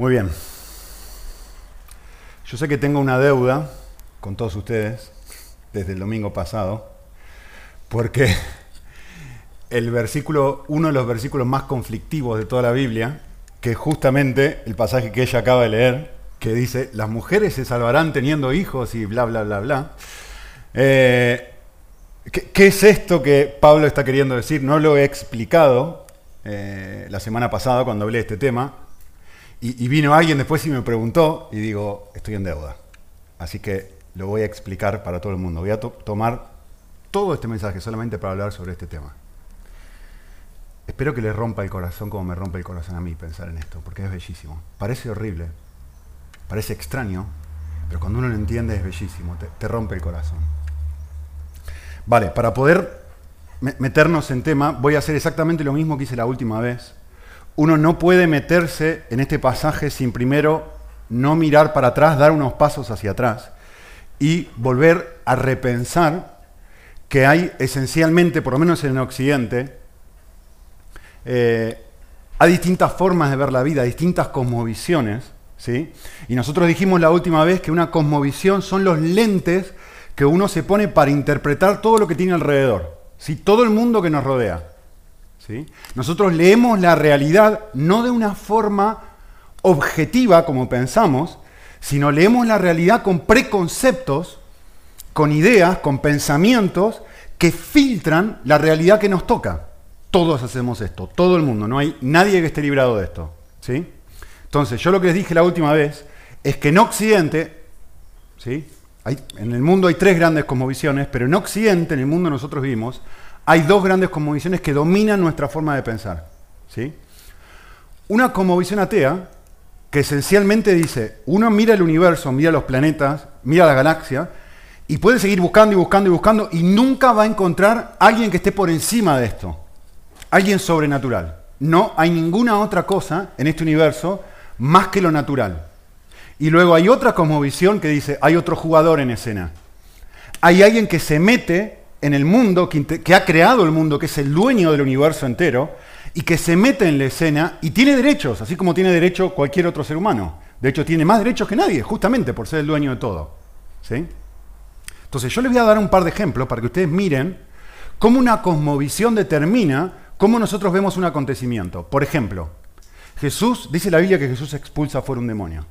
Muy bien. Yo sé que tengo una deuda con todos ustedes desde el domingo pasado, porque el versículo, uno de los versículos más conflictivos de toda la Biblia, que es justamente el pasaje que ella acaba de leer, que dice, las mujeres se salvarán teniendo hijos y bla, bla, bla, bla. Eh, ¿qué, es esto que Pablo está queriendo decir? No lo he explicado eh, la semana pasada cuando hablé de este tema, y, vino alguien después y me preguntó, y digo, estoy en deuda. Así que lo voy a explicar para todo el mundo. Voy a tomar todo este mensaje solamente para hablar sobre este tema. Espero que le rompa el corazón como me rompe el corazón a mí pensar en esto, porque es bellísimo. Parece horrible, parece extraño, pero cuando uno lo entiende es bellísimo, te, rompe el corazón. Vale, para poder meternos en tema, voy a hacer exactamente lo mismo que hice la última vez uno no puede meterse en este pasaje sin primero no mirar para atrás, dar unos pasos hacia atrás y volver a repensar que hay esencialmente, por lo menos en Occidente, eh, hay distintas formas de ver la vida, distintas cosmovisiones. ¿sí? Y nosotros dijimos la última vez que una cosmovisión son los lentes que uno se pone para interpretar todo lo que tiene alrededor, ¿sí? todo el mundo que nos rodea. Nosotros leemos la realidad no de una forma objetiva como pensamos, sino leemos la realidad con preconceptos, con ideas, con pensamientos que filtran la realidad que nos toca. Todos hacemos esto, todo el mundo, no hay nadie que esté librado de esto. ¿sí? Entonces, yo lo que les dije la última vez es que en Occidente, ¿sí? en el mundo hay tres grandes cosmovisiones, pero en Occidente, en el mundo nosotros vivimos, hay dos grandes cosmovisiones que dominan nuestra forma de pensar. ¿sí? Una cosmovisión atea, que esencialmente dice, uno mira el universo, mira los planetas, mira la galaxia, y puede seguir buscando y buscando y buscando, y nunca va a encontrar alguien que esté por encima de esto, alguien sobrenatural. No hay ninguna otra cosa en este universo más que lo natural. Y luego hay otra cosmovisión que dice, hay otro jugador en escena. Hay alguien que se mete en el mundo, que, ha creado el mundo, que es el dueño del universo entero, y que se mete en la escena y tiene derechos, así como tiene derecho cualquier otro ser humano. De hecho, tiene más derechos que nadie, justamente por ser el dueño de todo. ¿sí? Entonces, yo les voy a dar un par de ejemplos para que ustedes miren cómo una cosmovisión determina cómo nosotros vemos un acontecimiento. Por ejemplo, Jesús, dice la Biblia que Jesús expulsa fuera un demonio.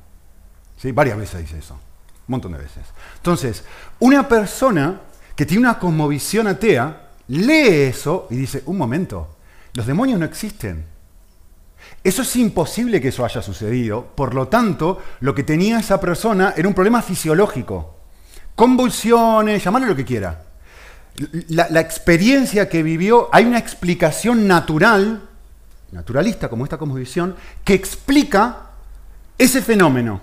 ¿Sí? Varias veces dice eso, un montón de veces. Entonces, una persona que tiene una cosmovisión atea, lee eso y dice, un momento, los demonios no existen. Eso es imposible que eso haya sucedido. Por lo tanto, lo que tenía esa persona era un problema fisiológico. Convulsiones, llamarlo lo que quiera. La, la, experiencia que vivió, hay una explicación natural, naturalista como esta cosmovisión, que explica ese fenómeno.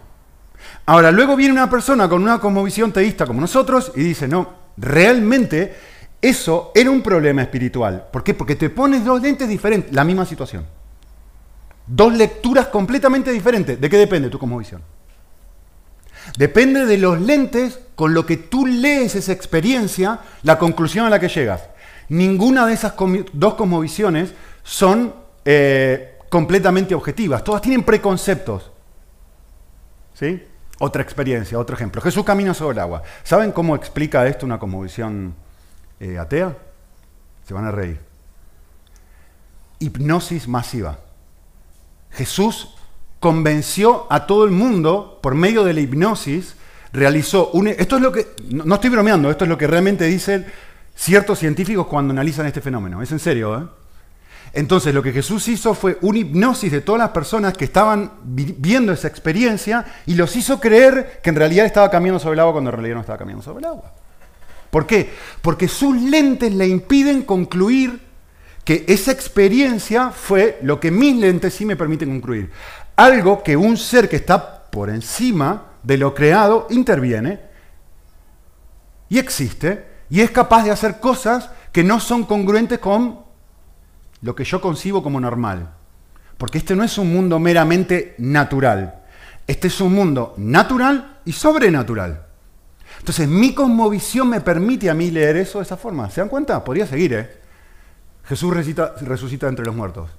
Ahora, luego viene una persona con una cosmovisión teísta como nosotros y dice, no, realmente eso era un problema espiritual. ¿Por qué? Porque te pones dos lentes diferentes, la misma situación. Dos lecturas completamente diferentes. ¿De qué depende tu visión? Depende de los lentes con lo que tú lees esa experiencia, la conclusión a la que llegas. Ninguna de esas dos cosmovisiones son eh, completamente objetivas. Todas tienen preconceptos. ¿Sí? Otra experiencia, otro ejemplo. Jesús camina sobre el agua. ¿Saben cómo explica esto una cosmovisión eh, atea? Se van a reír. Hipnosis masiva. Jesús convenció a todo el mundo por medio de la hipnosis, realizó un... Esto es lo que... No, estoy bromeando, esto es lo que realmente dicen ciertos científicos cuando analizan este fenómeno. Es en serio, ¿eh? Entonces lo que Jesús hizo fue una hipnosis de todas las personas que estaban viendo esa experiencia y los hizo creer que en realidad estaba caminando sobre el agua cuando en realidad no estaba caminando sobre el agua. ¿Por qué? Porque sus lentes le impiden concluir que esa experiencia fue lo que mis lentes sí me permiten concluir. Algo que un ser que está por encima de lo creado interviene y existe y es capaz de hacer cosas que no son congruentes con lo que yo concibo como normal. Porque este no es un mundo meramente natural. Este es un mundo natural y sobrenatural. Entonces, mi cosmovisión me permite a mí leer eso de esa forma. ¿Se dan cuenta? Podría seguir, ¿eh? Jesús resucita, entre los muertos.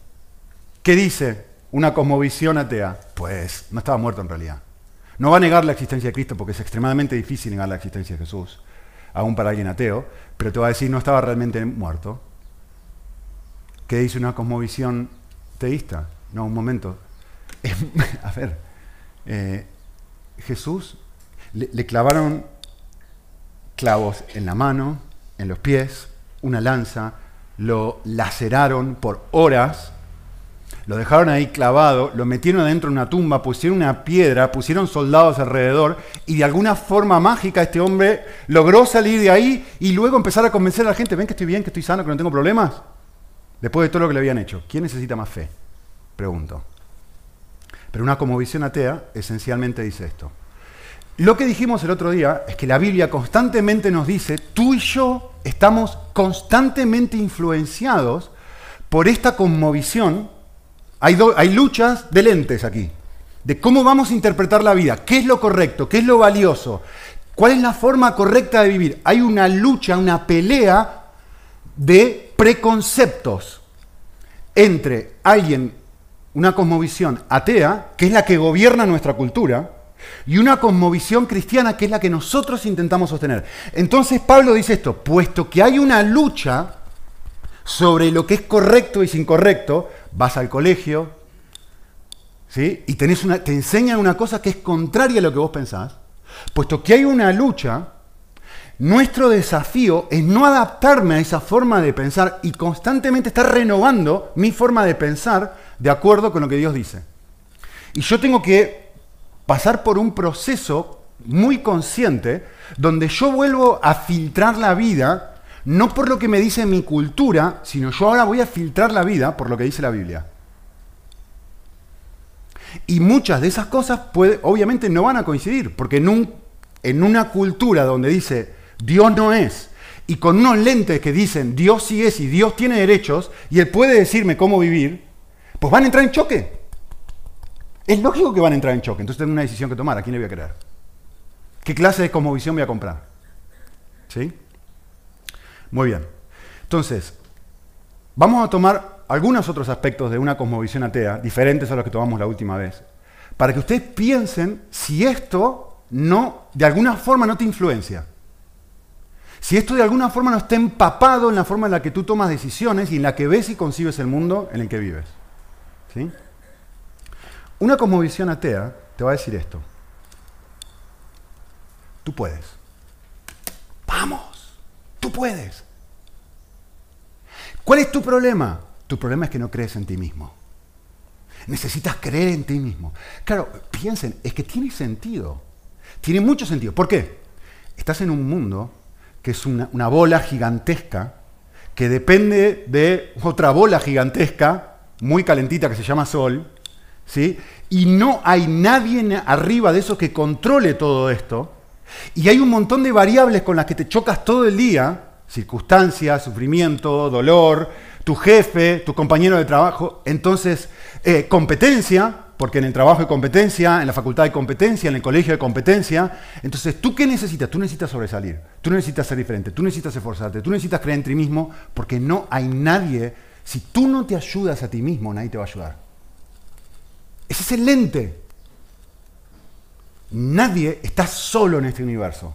¿Qué dice una cosmovisión atea? Pues no estaba muerto en realidad. No va a negar la existencia de Cristo porque es extremadamente difícil negar la existencia de Jesús, aún para alguien ateo, pero te va a decir no estaba realmente muerto. ¿Qué dice una cosmovisión teísta? No, un momento. a ver, eh, Jesús le, le clavaron clavos en la mano, en los pies, una lanza, lo laceraron por horas, lo dejaron ahí clavado, lo metieron adentro de una tumba, pusieron una piedra, pusieron soldados alrededor y de alguna forma mágica este hombre logró salir de ahí y luego empezar a convencer a la gente, ven que estoy bien, que estoy sano, que no tengo problemas. Después de todo lo que le habían hecho, ¿quién necesita más fe? Pregunto. Pero una como visión atea esencialmente dice esto. Lo que dijimos el otro día es que la Biblia constantemente nos dice, tú y yo estamos constantemente influenciados por esta conmovisión. Hay, hay, luchas de lentes aquí, de cómo vamos a interpretar la vida, qué es lo correcto, qué es lo valioso, cuál es la forma correcta de vivir. Hay una lucha, una pelea de preconceptos entre alguien, una cosmovisión atea, que es la que gobierna nuestra cultura, y una cosmovisión cristiana que es la que nosotros intentamos sostener. Entonces Pablo dice esto, puesto que hay una lucha sobre lo que es correcto y incorrecto, vas al colegio, ¿sí? Y tenés una, te enseñan una cosa que es contraria a lo que vos pensás, puesto que hay una lucha, nuestro desafío es no adaptarme a esa forma de pensar y constantemente estar renovando mi forma de pensar de acuerdo con lo que Dios dice. Y yo tengo que pasar por un proceso muy consciente donde yo vuelvo a filtrar la vida, no por lo que me dice mi cultura, sino yo ahora voy a filtrar la vida por lo que dice la Biblia. Y muchas de esas cosas obviamente no van a coincidir, porque en, en una cultura donde dice Dios no es, y con unos lentes que dicen Dios sí es y Dios tiene derechos, y Él puede decirme cómo vivir, pues van a entrar en choque. Es lógico que van a entrar en choque, entonces tengo una decisión que tomar, ¿a quién le voy a creer? ¿Qué clase de cosmovisión voy a comprar? ¿Sí? Muy bien. Entonces, vamos a tomar algunos otros aspectos de una cosmovisión atea, diferentes a los que tomamos la última vez, para que ustedes piensen si esto no, de alguna forma no te influencia. Si esto de alguna forma no está empapado en la forma en la que tú tomas decisiones y en la que ves y concibes el mundo en el que vives. ¿Sí? Una cosmovisión atea te va a decir esto. Tú puedes. Vamos, tú puedes. ¿Cuál es tu problema? Tu problema es que no crees en ti mismo. Necesitas creer en ti mismo. Claro, piensen, es que tiene sentido. Tiene mucho sentido. ¿Por qué? Estás en un mundo que es una, una bola gigantesca que depende de otra bola gigantesca, muy calentita, que se llama Sol, ¿sí? Y no hay nadie arriba de eso que controle todo esto. Y hay un montón de variables con las que te chocas todo el día, circunstancias, sufrimiento, dolor, tu jefe, tu compañero de trabajo. Entonces, eh, competencia, porque en el trabajo hay competencia, en la facultad hay competencia, en el colegio hay competencia. Entonces, ¿tú qué necesitas? Tú necesitas sobresalir, tú necesitas ser diferente, tú necesitas esforzarte, tú necesitas creer en ti mismo, porque no hay nadie, si tú no te ayudas a ti mismo, nadie te va a ayudar. Es excelente. Nadie está solo en este universo.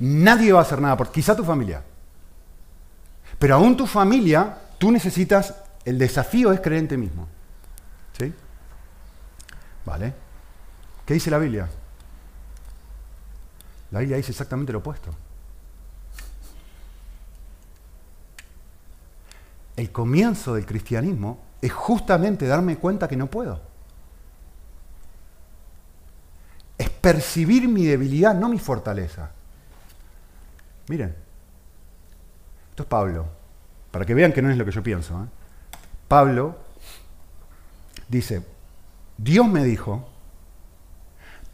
Nadie va a hacer nada quizá tu familia. Pero aún tu familia, tú necesitas, el desafío es creer en ti mismo. ¿Sí? ¿Vale? ¿Qué dice la Biblia? La Biblia dice exactamente lo opuesto. El comienzo del cristianismo es justamente darme cuenta que no puedo. es percibir mi debilidad, no mi fortaleza. Miren, esto es Pablo, para que vean que no es lo que yo pienso. ¿eh? Pablo dice, Dios me dijo,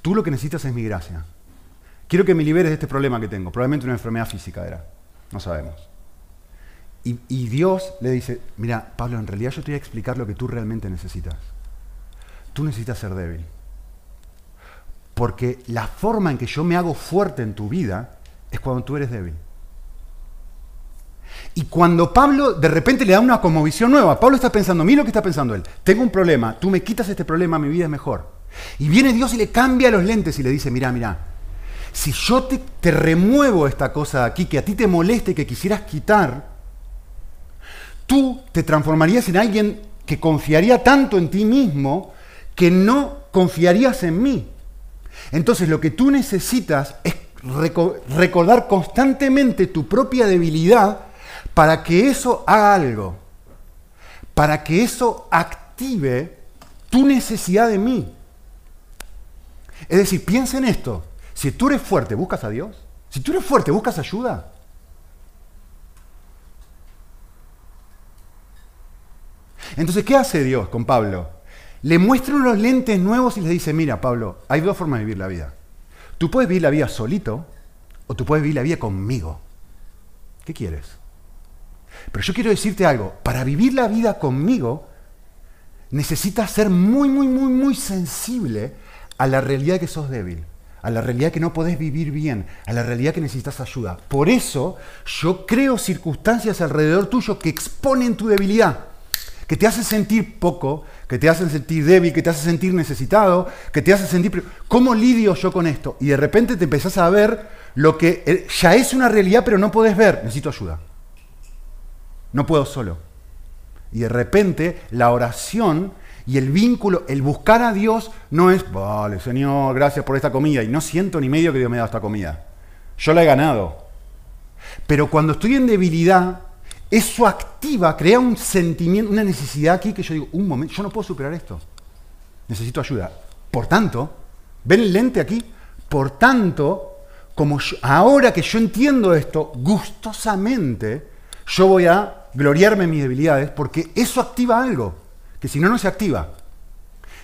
tú lo que necesitas es mi gracia. Quiero que me liberes de este problema que tengo. Probablemente una enfermedad física era. No sabemos. Y, y, Dios le dice, mira, Pablo, en realidad yo te voy a explicar lo que tú realmente necesitas. Tú necesitas ser débil. Porque la forma en que yo me hago fuerte en tu vida es cuando tú eres débil. Y cuando Pablo de repente le da una conmovisión nueva, Pablo está pensando, mira lo que está pensando él, tengo un problema, tú me quitas este problema, mi vida es mejor. Y viene Dios y le cambia los lentes y le dice, mira, mira, si yo te, te remuevo esta cosa de aquí que a ti te moleste, que quisieras quitar, tú te transformarías en alguien que confiaría tanto en ti mismo que no confiarías en mí. Entonces lo que tú necesitas es recordar constantemente tu propia debilidad para que eso haga algo, para que eso active tu necesidad de mí. Es decir, piensa en esto. Si tú eres fuerte, buscas a Dios. Si tú eres fuerte, buscas ayuda. Entonces, ¿qué hace Dios con Pablo? Le muestra unos lentes nuevos y le dice, mira, Pablo, hay dos formas de vivir la vida. Tú puedes vivir la vida solito o tú puedes vivir la vida conmigo. ¿Qué quieres? Pero yo quiero decirte algo, para vivir la vida conmigo necesitas ser muy, muy, muy, muy sensible a la realidad que sos débil, a la realidad que no podés vivir bien, a la realidad que necesitas ayuda. Por eso yo creo circunstancias alrededor tuyo que exponen tu debilidad que te hace sentir poco, que te hace sentir débil, que te hace sentir necesitado, que te hace sentir... ¿Cómo lidio yo con esto? Y de repente te empezás a ver lo que eh, ya es una realidad, pero no puedes ver. Necesito ayuda. No puedo solo. Y de repente la oración y el vínculo, el buscar a Dios, no es, vale, Señor, gracias por esta comida. Y no siento ni medio que Dios me ha dado esta comida. Yo la he ganado. Pero cuando estoy en debilidad, eso activa, crea un sentimiento, una necesidad aquí que yo digo, un momento, yo no puedo superar esto. Necesito ayuda. Por tanto, ¿ven el lente aquí? Por tanto, como ahora que yo entiendo esto, gustosamente, yo voy a gloriarme en mis debilidades porque eso activa algo, que si no, no se activa.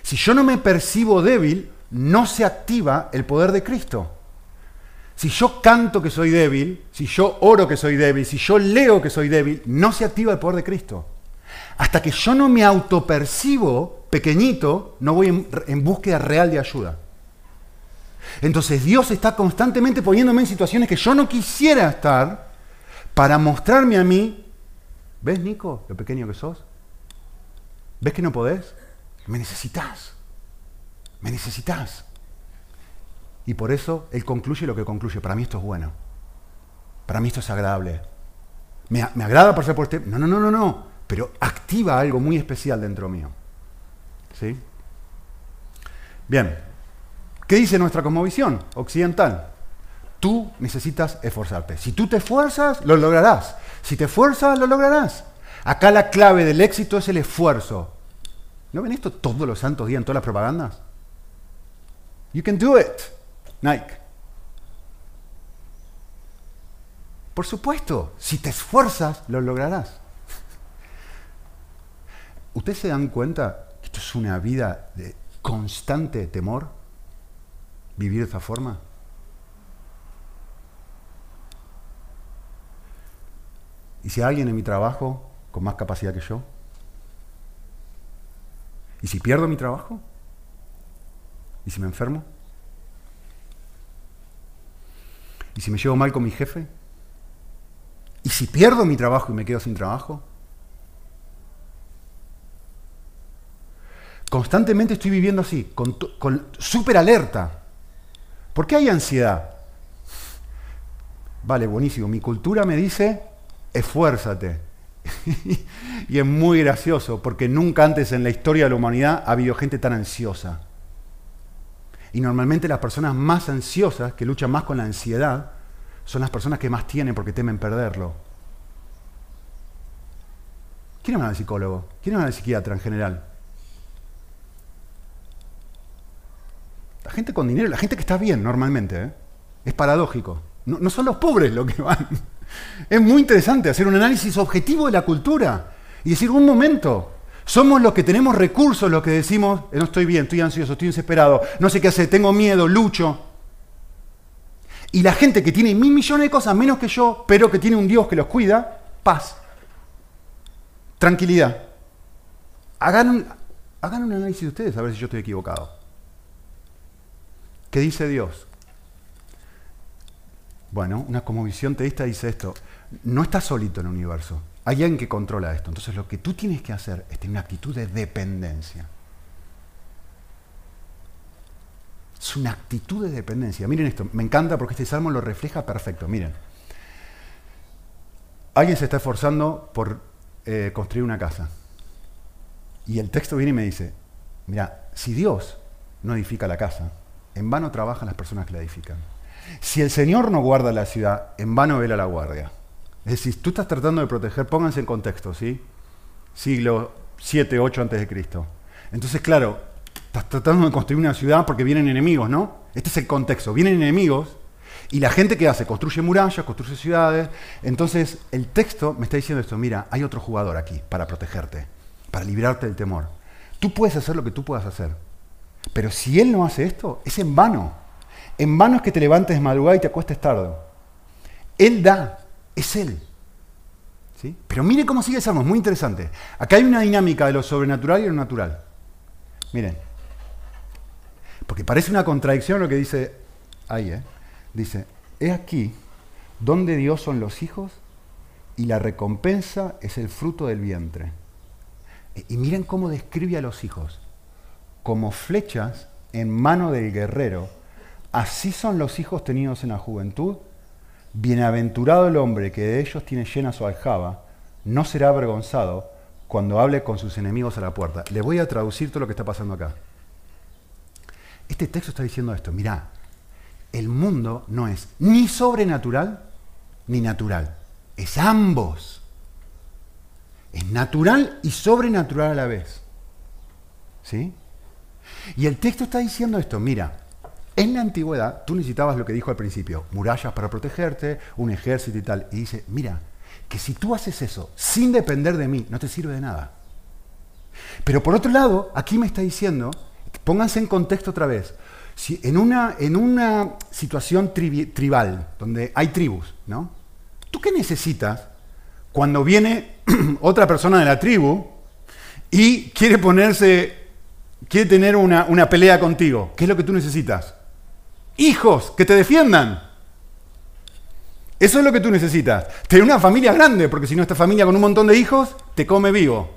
Si yo no me percibo débil, no se activa el poder de Cristo. Si yo canto que soy débil, si yo oro que soy débil, si yo leo que soy débil, no se activa el poder de Cristo. Hasta que yo no me autopercibo pequeñito, no voy en, búsqueda real de ayuda. Entonces Dios está constantemente poniéndome en situaciones que yo no quisiera estar para mostrarme a mí, ¿ves Nico lo pequeño que sos? ¿Ves que no podés? Me necesitas. Me necesitas. Y por eso Él concluye lo que concluye. Para mí esto es bueno. Para mí esto es agradable. ¿Me, agrada pasar por este? No, no, no, no, no. Pero activa algo muy especial dentro mío. ¿Sí? Bien. ¿Qué dice nuestra cosmovisión occidental? Tú necesitas esforzarte. Si tú te esfuerzas, lo lograrás. Si te esfuerzas, lo lograrás. Acá la clave del éxito es el esfuerzo. ¿No ven esto todos los santos días en todas las propagandas? You can do it. Nike. Por supuesto, si te esfuerzas, lo lograrás. ¿Ustedes se dan cuenta que esto es una vida de constante temor? ¿Vivir de esa forma? ¿Y si hay alguien en mi trabajo con más capacidad que yo? ¿Y si pierdo mi trabajo? ¿Y si me enfermo? ¿Y si me llevo mal con mi jefe? ¿Y si pierdo mi trabajo y me quedo sin trabajo? Constantemente estoy viviendo así, con, súper alerta. ¿Por qué hay ansiedad? Vale, buenísimo. Mi cultura me dice, esfuérzate. y es muy gracioso, porque nunca antes en la historia de la humanidad ha habido gente tan ansiosa. Y normalmente las personas más ansiosas, que luchan más con la ansiedad, son las personas que más tienen porque temen perderlo. ¿Quién es al psicólogo? ¿Quién es al psiquiatra en general? La gente con dinero, la gente que está bien normalmente, ¿eh? es paradójico. No, no son los pobres los que van. Es muy interesante hacer un análisis objetivo de la cultura y decir, un momento, somos los que tenemos recursos los que decimos, eh, no estoy bien, estoy ansioso, estoy desesperado, no sé qué hacer, tengo miedo, lucho. Y la gente que tiene mil millones de cosas menos que yo, pero que tiene un Dios que los cuida, paz, tranquilidad. Hagan un, hagan un análisis de ustedes a ver si yo estoy equivocado. ¿Qué dice Dios? Bueno, una cosmovisión teísta dice esto, no estás solito en el universo, hay alguien que controla esto. Entonces lo que tú tienes que hacer es tener una actitud de dependencia. Es una actitud de dependencia. Miren esto, me encanta porque este salmo lo refleja perfecto. Miren, alguien se está esforzando por eh, construir una casa. Y el texto viene y me dice, mira, si Dios no edifica la casa, en vano trabajan las personas que la edifican. Si el Señor no guarda la ciudad, en vano vela la guardia. Es decir, tú estás tratando de proteger, pónganse en contexto, ¿sí? Siglo 7, 8 antes de Cristo. Entonces, claro, estás tratando de construir una ciudad porque vienen enemigos, ¿no? Este es el contexto. Vienen enemigos y la gente que hace, construye murallas, construye ciudades. Entonces, el texto me está diciendo esto, mira, hay otro jugador aquí para protegerte, para librarte del temor. Tú puedes hacer lo que tú puedas hacer. Pero si él no hace esto, es en vano. En vano es que te levantes de madrugada y te acuestes tarde. Él da, es Él. ¿Sí? Pero mire cómo sigue el es muy interesante. Acá hay una dinámica de lo sobrenatural y lo natural. Miren. Porque parece una contradicción lo que dice ahí. ¿eh? Dice, he aquí donde Dios son los hijos y la recompensa es el fruto del vientre. Y miren cómo describe a los hijos. Como flechas en mano del guerrero, así son los hijos tenidos en la juventud Bienaventurado el hombre que de ellos tiene llena su aljaba, no será avergonzado cuando hable con sus enemigos a la puerta. Le voy a traducir todo lo que está pasando acá. Este texto está diciendo esto, mirá, el mundo no es ni sobrenatural ni natural, es ambos. Es natural y sobrenatural a la vez. ¿Sí? Y el texto está diciendo esto, mira, en la antigüedad, tú necesitabas lo que dijo al principio, murallas para protegerte, un ejército y tal. Y dice, mira, que si tú haces eso sin depender de mí, no te sirve de nada. Pero por otro lado, aquí me está diciendo, pónganse en contexto otra vez, si en, una, en una situación tribal, donde hay tribus, ¿no? ¿Tú qué necesitas cuando viene otra persona de la tribu y quiere ponerse, quiere tener una, una pelea contigo? ¿Qué es lo que tú necesitas? Hijos que te defiendan. Eso es lo que tú necesitas. Tener una familia grande, porque si no, esta familia con un montón de hijos te come vivo.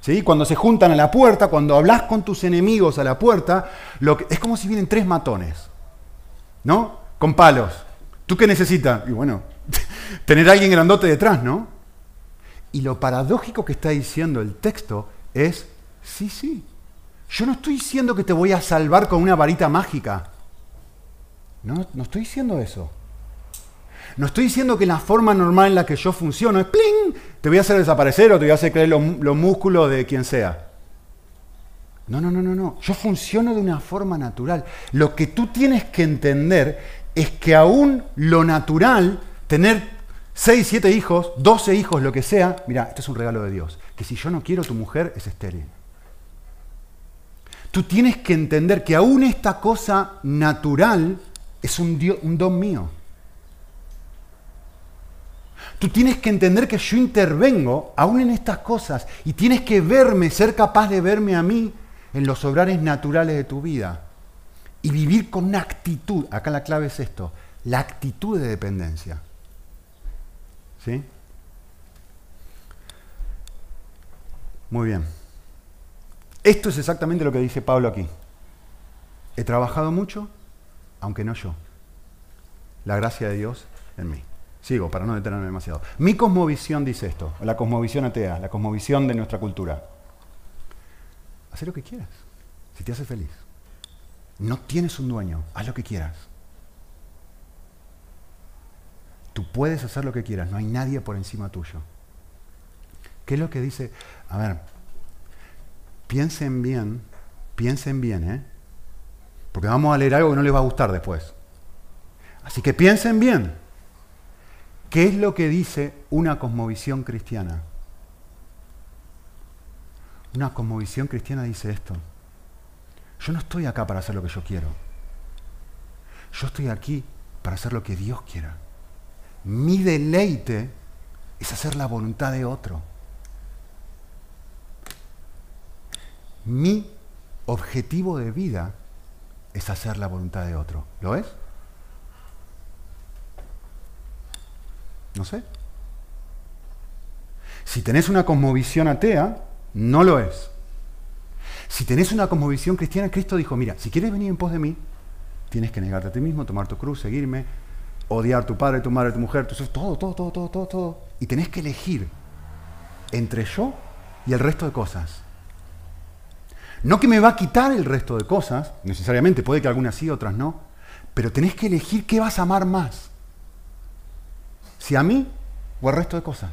¿Sí? Cuando se juntan a la puerta, cuando hablas con tus enemigos a la puerta, lo que, es como si vienen tres matones, ¿no? Con palos. ¿Tú qué necesitas? Y bueno, tener a alguien grandote detrás, ¿no? Y lo paradójico que está diciendo el texto es, sí, sí, yo no estoy diciendo que te voy a salvar con una varita mágica. No, no estoy diciendo eso. No estoy diciendo que la forma normal en la que yo funciono es ¡pling! Te voy a hacer desaparecer o te voy a hacer creer los, los músculos de quien sea. No, no, no, no, no. Yo funciono de una forma natural. Lo que tú tienes que entender es que aún lo natural, tener 6, 7 hijos, 12 hijos, lo que sea, mira, esto es un regalo de Dios. Que si yo no quiero, tu mujer es estéril. Tú tienes que entender que aún esta cosa natural es un, un don mío. Tú tienes que entender que yo intervengo aún en estas cosas y tienes que verme, ser capaz de verme a mí en los obrares naturales de tu vida y vivir con una actitud, acá la clave es esto, la actitud de dependencia. ¿Sí? Muy bien. Esto es exactamente lo que dice Pablo aquí. He trabajado mucho, aunque no yo. La gracia de Dios en mí. Sigo para no detenerme demasiado. Mi cosmovisión dice esto, la cosmovisión atea, la cosmovisión de nuestra cultura. Haz lo que quieras, si te hace feliz. No tienes un dueño, haz lo que quieras. Tú puedes hacer lo que quieras, no hay nadie por encima tuyo. ¿Qué es lo que dice? A ver, piensen bien, piensen bien, ¿eh? Porque vamos a leer algo que no les va a gustar después. Así que piensen bien. ¿Qué es lo que dice una cosmovisión cristiana? Una cosmovisión cristiana dice esto. Yo no estoy acá para hacer lo que yo quiero. Yo estoy aquí para hacer lo que Dios quiera. Mi deleite es hacer la voluntad de otro. Mi objetivo de vida es hacer la voluntad de otro. ¿Lo es? No sé. Si tenés una cosmovisión atea, no lo es. Si tenés una cosmovisión cristiana, Cristo dijo, mira, si quieres venir en pos de mí, tienes que negarte a ti mismo, tomar tu cruz, seguirme, odiar a tu padre, tu madre, tu mujer, tu todo, todo, todo, todo, todo, todo. Y tenés que elegir entre yo y el resto de cosas. No que me va a quitar el resto de cosas, necesariamente, puede que algunas sí, otras no, pero tenés que elegir qué vas a amar más. Si a mí o al resto de cosas.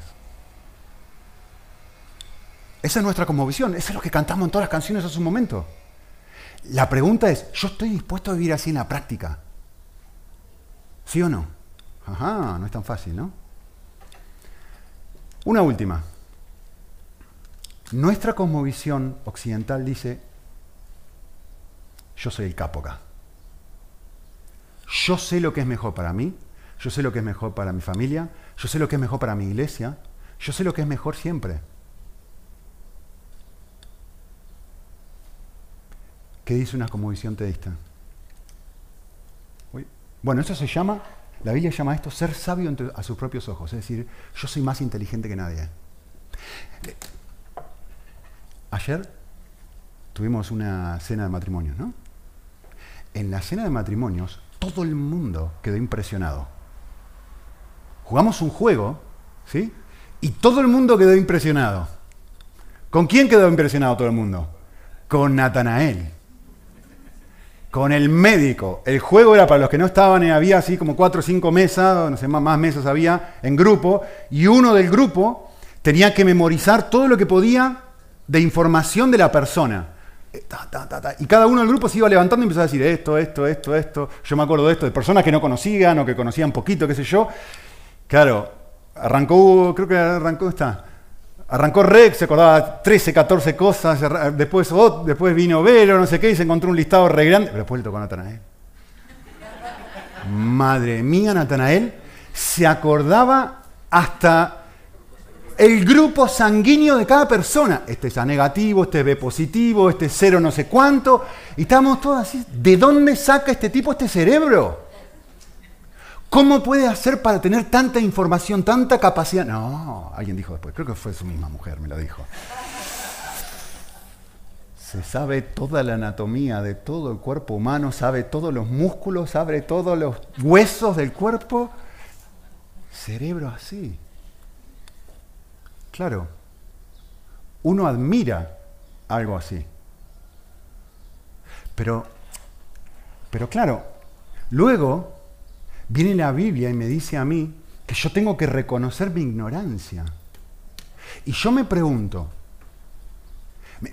Esa es nuestra conmovisión, eso es lo que cantamos en todas las canciones hace un momento. La pregunta es, ¿yo estoy dispuesto a vivir así en la práctica? ¿Sí o no? Ajá, no es tan fácil, ¿no? Una última. Nuestra cosmovisión occidental dice, yo soy el capo. Yo sé lo que es mejor para mí, yo sé lo que es mejor para mi familia, yo sé lo que es mejor para mi iglesia, yo sé lo que es mejor siempre. ¿Qué dice una cosmovisión teísta? Bueno, eso se llama, la Biblia llama esto ser sabio a sus propios ojos, es decir, yo soy más inteligente que nadie. Ayer tuvimos una cena de matrimonios, ¿no? En la cena de matrimonios todo el mundo quedó impresionado. Jugamos un juego, ¿sí? Y todo el mundo quedó impresionado. ¿Con quién quedó impresionado todo el mundo? Con Natanael. Con el médico. El juego era para los que no estaban, eh, había así como cuatro o cinco mesas, no sé, más, más mesas había en grupo, y uno del grupo tenía que memorizar todo lo que podía de información de la persona. Eh, y cada uno del grupo se iba levantando y empezaba a decir esto, esto, esto, esto. Yo me acuerdo de esto, de personas que no conocían o que conocían poquito, qué sé yo. Claro, arrancó, creo que arrancó, está. Arrancó Rex, se acordaba 13, 14 cosas, después, después vino Vero, no sé qué, y se encontró un listado re grande, pero después le tocó a Natanael. Madre mía, Natanael se acordaba hasta el grupo sanguíneo de cada persona. Este es A negativo, este es B positivo, este es cero no sé cuánto. Y estamos todos así. ¿De dónde saca este tipo este cerebro? ¿Cómo puede hacer para tener tanta información, tanta capacidad? No, alguien dijo después, creo que fue su misma mujer, me lo dijo. Se sabe toda la anatomía de todo el cuerpo humano, sabe todos los músculos, sabe todos los huesos del cuerpo. Cerebro así. Claro, uno admira algo así. Pero, pero claro, luego viene la Biblia y me dice a mí que yo tengo que reconocer mi ignorancia. Y yo me pregunto,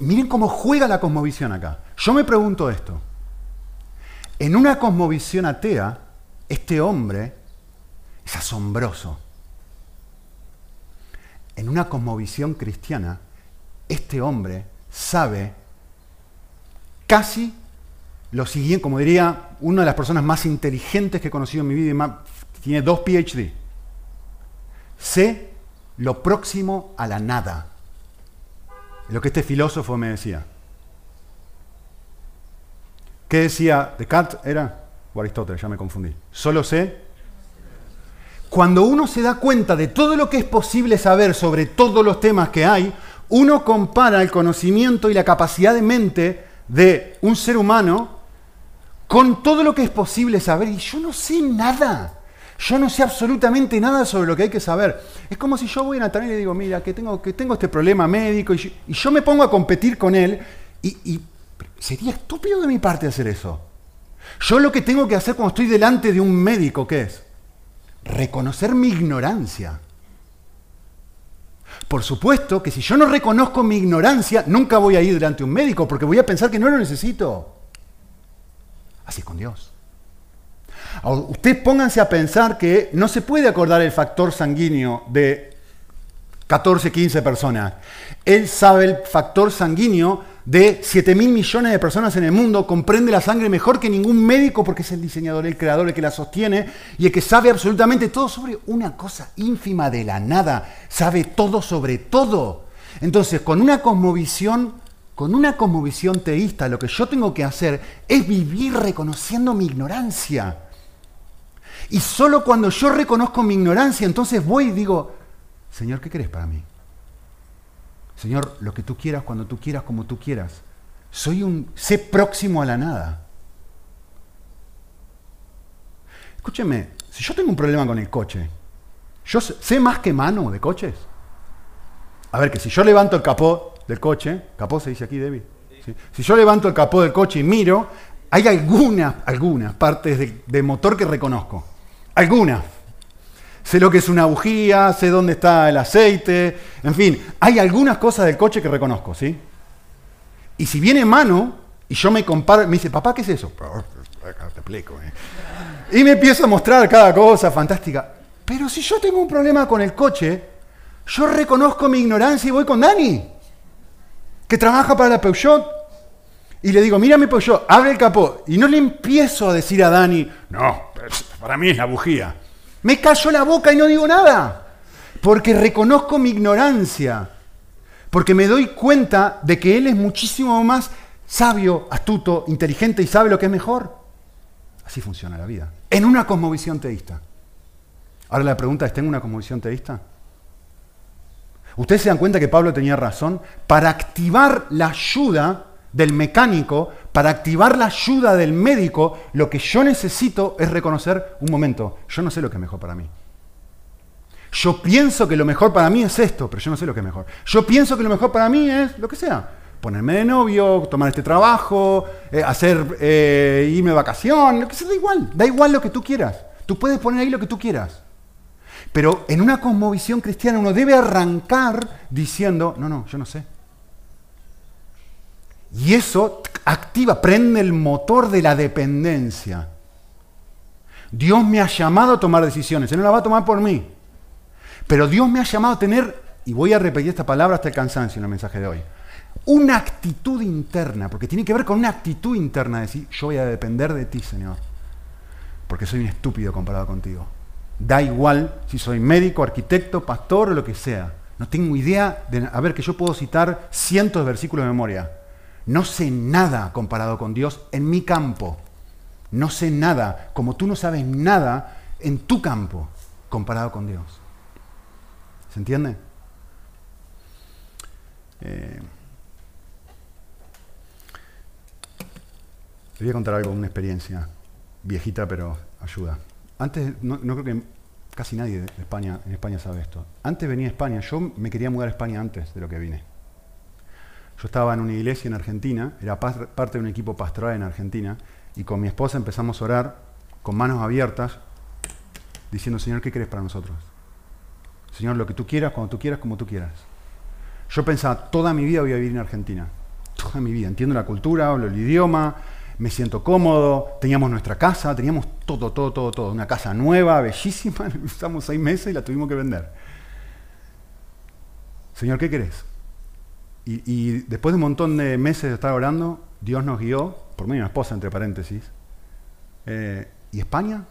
miren cómo juega la cosmovisión acá. Yo me pregunto esto. En una cosmovisión atea, este hombre es asombroso en una cosmovisión cristiana, este hombre sabe casi lo siguiente, como diría una de las personas más inteligentes que he conocido en mi vida, tiene dos PhD. Sé lo próximo a la nada. Lo que este filósofo me decía. ¿Qué decía Descartes? ¿Era? O Aristóteles, ya me confundí. Solo sé cuando uno se da cuenta de todo lo que es posible saber sobre todos los temas que hay, uno compara el conocimiento y la capacidad de mente de un ser humano con todo lo que es posible saber. Y yo no sé nada. Yo no sé absolutamente nada sobre lo que hay que saber. Es como si yo voy a Natal y le digo, mira, que tengo, que tengo este problema médico, y yo, me pongo a competir con él, y, y sería estúpido de mi parte hacer eso. Yo lo que tengo que hacer cuando estoy delante de un médico, ¿qué es? Reconocer mi ignorancia. Por supuesto que si yo no reconozco mi ignorancia, nunca voy a ir delante de un médico porque voy a pensar que no lo necesito. Así con Dios. Ustedes pónganse a pensar que no se puede acordar el factor sanguíneo de 14, 15 personas. Él sabe el factor sanguíneo de 7 mil millones de personas en el mundo, comprende la sangre mejor que ningún médico porque es el diseñador, el creador, el que la sostiene y el que sabe absolutamente todo sobre una cosa ínfima de la nada, sabe todo sobre todo. Entonces, con una cosmovisión, con una cosmovisión teísta, lo que yo tengo que hacer es vivir reconociendo mi ignorancia. Y solo cuando yo reconozco mi ignorancia, entonces voy y digo, Señor, ¿qué querés para mí? Señor, lo que tú quieras, cuando tú quieras, como tú quieras. Soy un, sé próximo a la nada. Escúcheme, si yo tengo un problema con el coche, yo sé más que mano de coches. A ver, que si yo levanto el capó del coche, capó se dice aquí, David. Si yo levanto el capó del coche y miro, hay algunas, algunas partes de, motor que reconozco. Algunas. Sé lo que es una bujía, sé dónde está el aceite, en fin, hay algunas cosas del coche que reconozco, ¿sí? Y si viene mano y yo me comparo, me dice, papá, ¿qué es eso? Te explico, ¿eh? Y me empieza a mostrar cada cosa fantástica. Pero si yo tengo un problema con el coche, yo reconozco mi ignorancia y voy con Dani, que trabaja para la Peugeot. Y le digo, mira mi Peugeot, abre el capó. Y no le empiezo a decir a Dani, no, para mí es la bujía. Me callo la boca y no digo nada. Porque reconozco mi ignorancia. Porque me doy cuenta de que él es muchísimo más sabio, astuto, inteligente y sabe lo que es mejor. Así funciona la vida. En una cosmovisión teísta. Ahora la pregunta es, ¿tengo una cosmovisión teísta? Ustedes se dan cuenta que Pablo tenía razón. Para activar la ayuda del mecánico, para activar la ayuda del médico, lo que yo necesito es reconocer, un momento, yo no sé lo que es mejor para mí. Yo pienso que lo mejor para mí es esto, pero yo no sé lo que es mejor. Yo pienso que lo mejor para mí es lo que sea. Ponerme de novio, tomar este trabajo, eh, hacer, eh, irme de vacación, lo que sea, da igual. Da igual lo que tú quieras. Tú puedes poner ahí lo que tú quieras. Pero en una cosmovisión cristiana uno debe arrancar diciendo, no, no, yo no sé. Y eso activa, prende el motor de la dependencia. Dios me ha llamado a tomar decisiones, Él no la va a tomar por mí. Pero Dios me ha llamado a tener, y voy a repetir esta palabra hasta el cansancio en el mensaje de hoy, una actitud interna, porque tiene que ver con una actitud interna de decir, yo voy a depender de ti, Señor, porque soy un estúpido comparado contigo. Da igual si soy médico, arquitecto, pastor o lo que sea. No tengo idea de... A ver, que yo puedo citar cientos de versículos de memoria. No sé nada comparado con Dios en mi campo. No sé nada, como tú no sabes nada en tu campo comparado con Dios. ¿Se entiende? Eh, voy a contar algo, una experiencia viejita, pero ayuda. Antes, no, creo que casi nadie de España, en España sabe esto. Antes venía a España, yo me quería mudar a España antes de lo que vine. Yo estaba en una iglesia en Argentina, era parte de un equipo pastoral en Argentina, y con mi esposa empezamos a orar con manos abiertas, diciendo, Señor, ¿qué quieres para nosotros? Señor, lo que tú quieras, cuando tú quieras, como tú quieras. Yo pensaba, toda mi vida voy a vivir en Argentina. Toda mi vida. Entiendo la cultura, hablo el idioma, me siento cómodo, teníamos nuestra casa, teníamos todo, todo, todo, todo. Una casa nueva, bellísima, usamos seis meses y la tuvimos que vender. Señor, ¿qué querés? Y, después de un montón de meses de estar orando, Dios nos guió, por mí mi esposa, entre paréntesis. Eh, ¿Y España?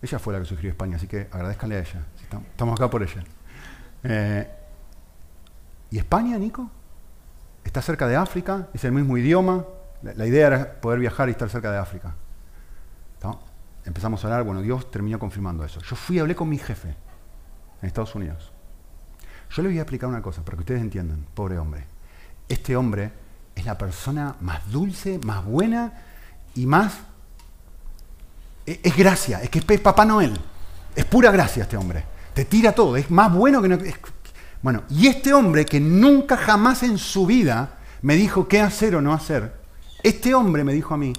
Ella fue la que sugirió España, así que agradezcanle a ella. Estamos acá por ella. Eh, ¿Y España, Nico? Está cerca de África, es el mismo idioma, la, idea era poder viajar y estar cerca de África. Empezamos a hablar, bueno, Dios terminó confirmando eso. Yo fui y hablé con mi jefe en Estados Unidos. Yo le voy a explicar una cosa para que ustedes entiendan, pobre hombre. Este hombre es la persona más dulce, más buena y más... E, es, gracia, es que es Papá Noel. Es pura gracia este hombre. Te tira todo, es más bueno que no... bueno, y este hombre que nunca jamás en su vida me dijo qué hacer o no hacer, este hombre me dijo a mí,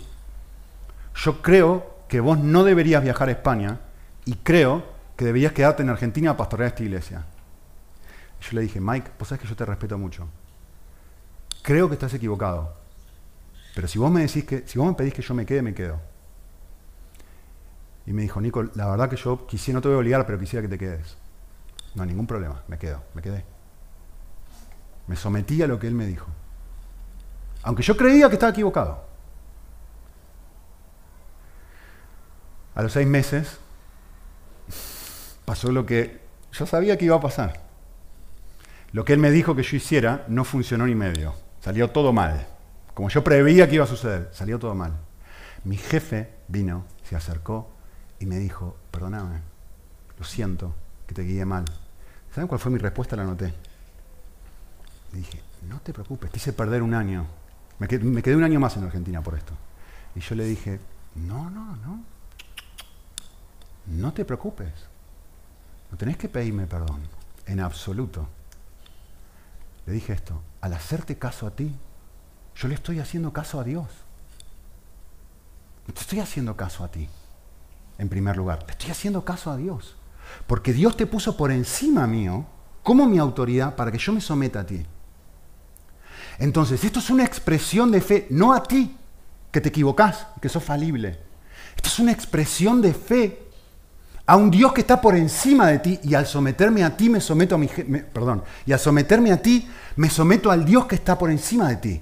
yo creo que vos no deberías viajar a España y creo que deberías quedarte en Argentina a pastorear esta iglesia. Yo le dije, Mike, vos sabés que yo te respeto mucho. Creo que estás equivocado. Pero si vos me decís que, si vos me pedís que yo me quede, me quedo. Y me dijo, Nico, la verdad que yo quisiera, no te voy a obligar, pero quisiera que te quedes. No, ningún problema, me quedo, me quedé. Me sometí a lo que él me dijo. Aunque yo creía que estaba equivocado. A los seis meses pasó lo que yo sabía que iba a pasar. Lo que él me dijo que yo hiciera no funcionó ni medio. Salió todo mal. Como yo preveía que iba a suceder, salió todo mal. Mi jefe vino, se acercó y me dijo, perdóname, lo siento, que te guié mal. ¿Saben cuál fue mi respuesta? La anoté. Le dije, no te preocupes, te hice perder un año. Me quedé, me quedé un año más en Argentina por esto. Y yo le dije, no, no, no. No te preocupes. No tenés que pedirme perdón. En absoluto. Le dije esto, al hacerte caso a ti, yo le estoy haciendo caso a Dios. No te estoy haciendo caso a ti, en primer lugar. Le estoy haciendo caso a Dios. Porque Dios te puso por encima mío, como mi autoridad, para que yo me someta a ti. Entonces, esto es una expresión de fe, no a ti, que te equivocás, que sos falible. Esto es una expresión de fe a un Dios que está por encima de ti y al someterme a ti me someto a mi perdón, y al someterme a ti me someto al Dios que está por encima de ti.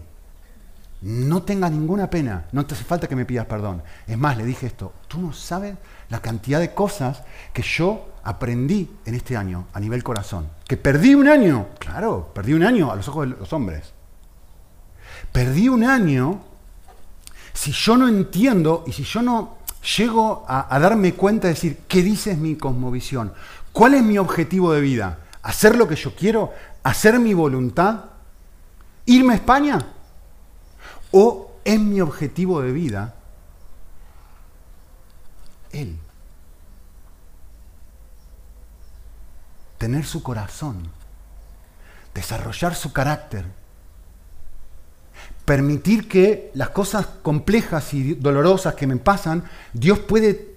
No tengas ninguna pena, no te hace falta que me pidas perdón. Es más, le dije esto, tú no sabes la cantidad de cosas que yo aprendí en este año a nivel corazón. Que perdí un año, claro, perdí un año a los ojos de los hombres. Perdí un año si yo no entiendo y si yo no llego a, darme cuenta de decir, ¿qué dice mi cosmovisión? ¿Cuál es mi objetivo de vida? ¿Hacer lo que yo quiero? ¿Hacer mi voluntad? ¿Irme a España? ¿O es mi objetivo de vida Él? Tener su corazón, desarrollar su carácter, permitir que las cosas complejas y dolorosas que me pasan, Dios puede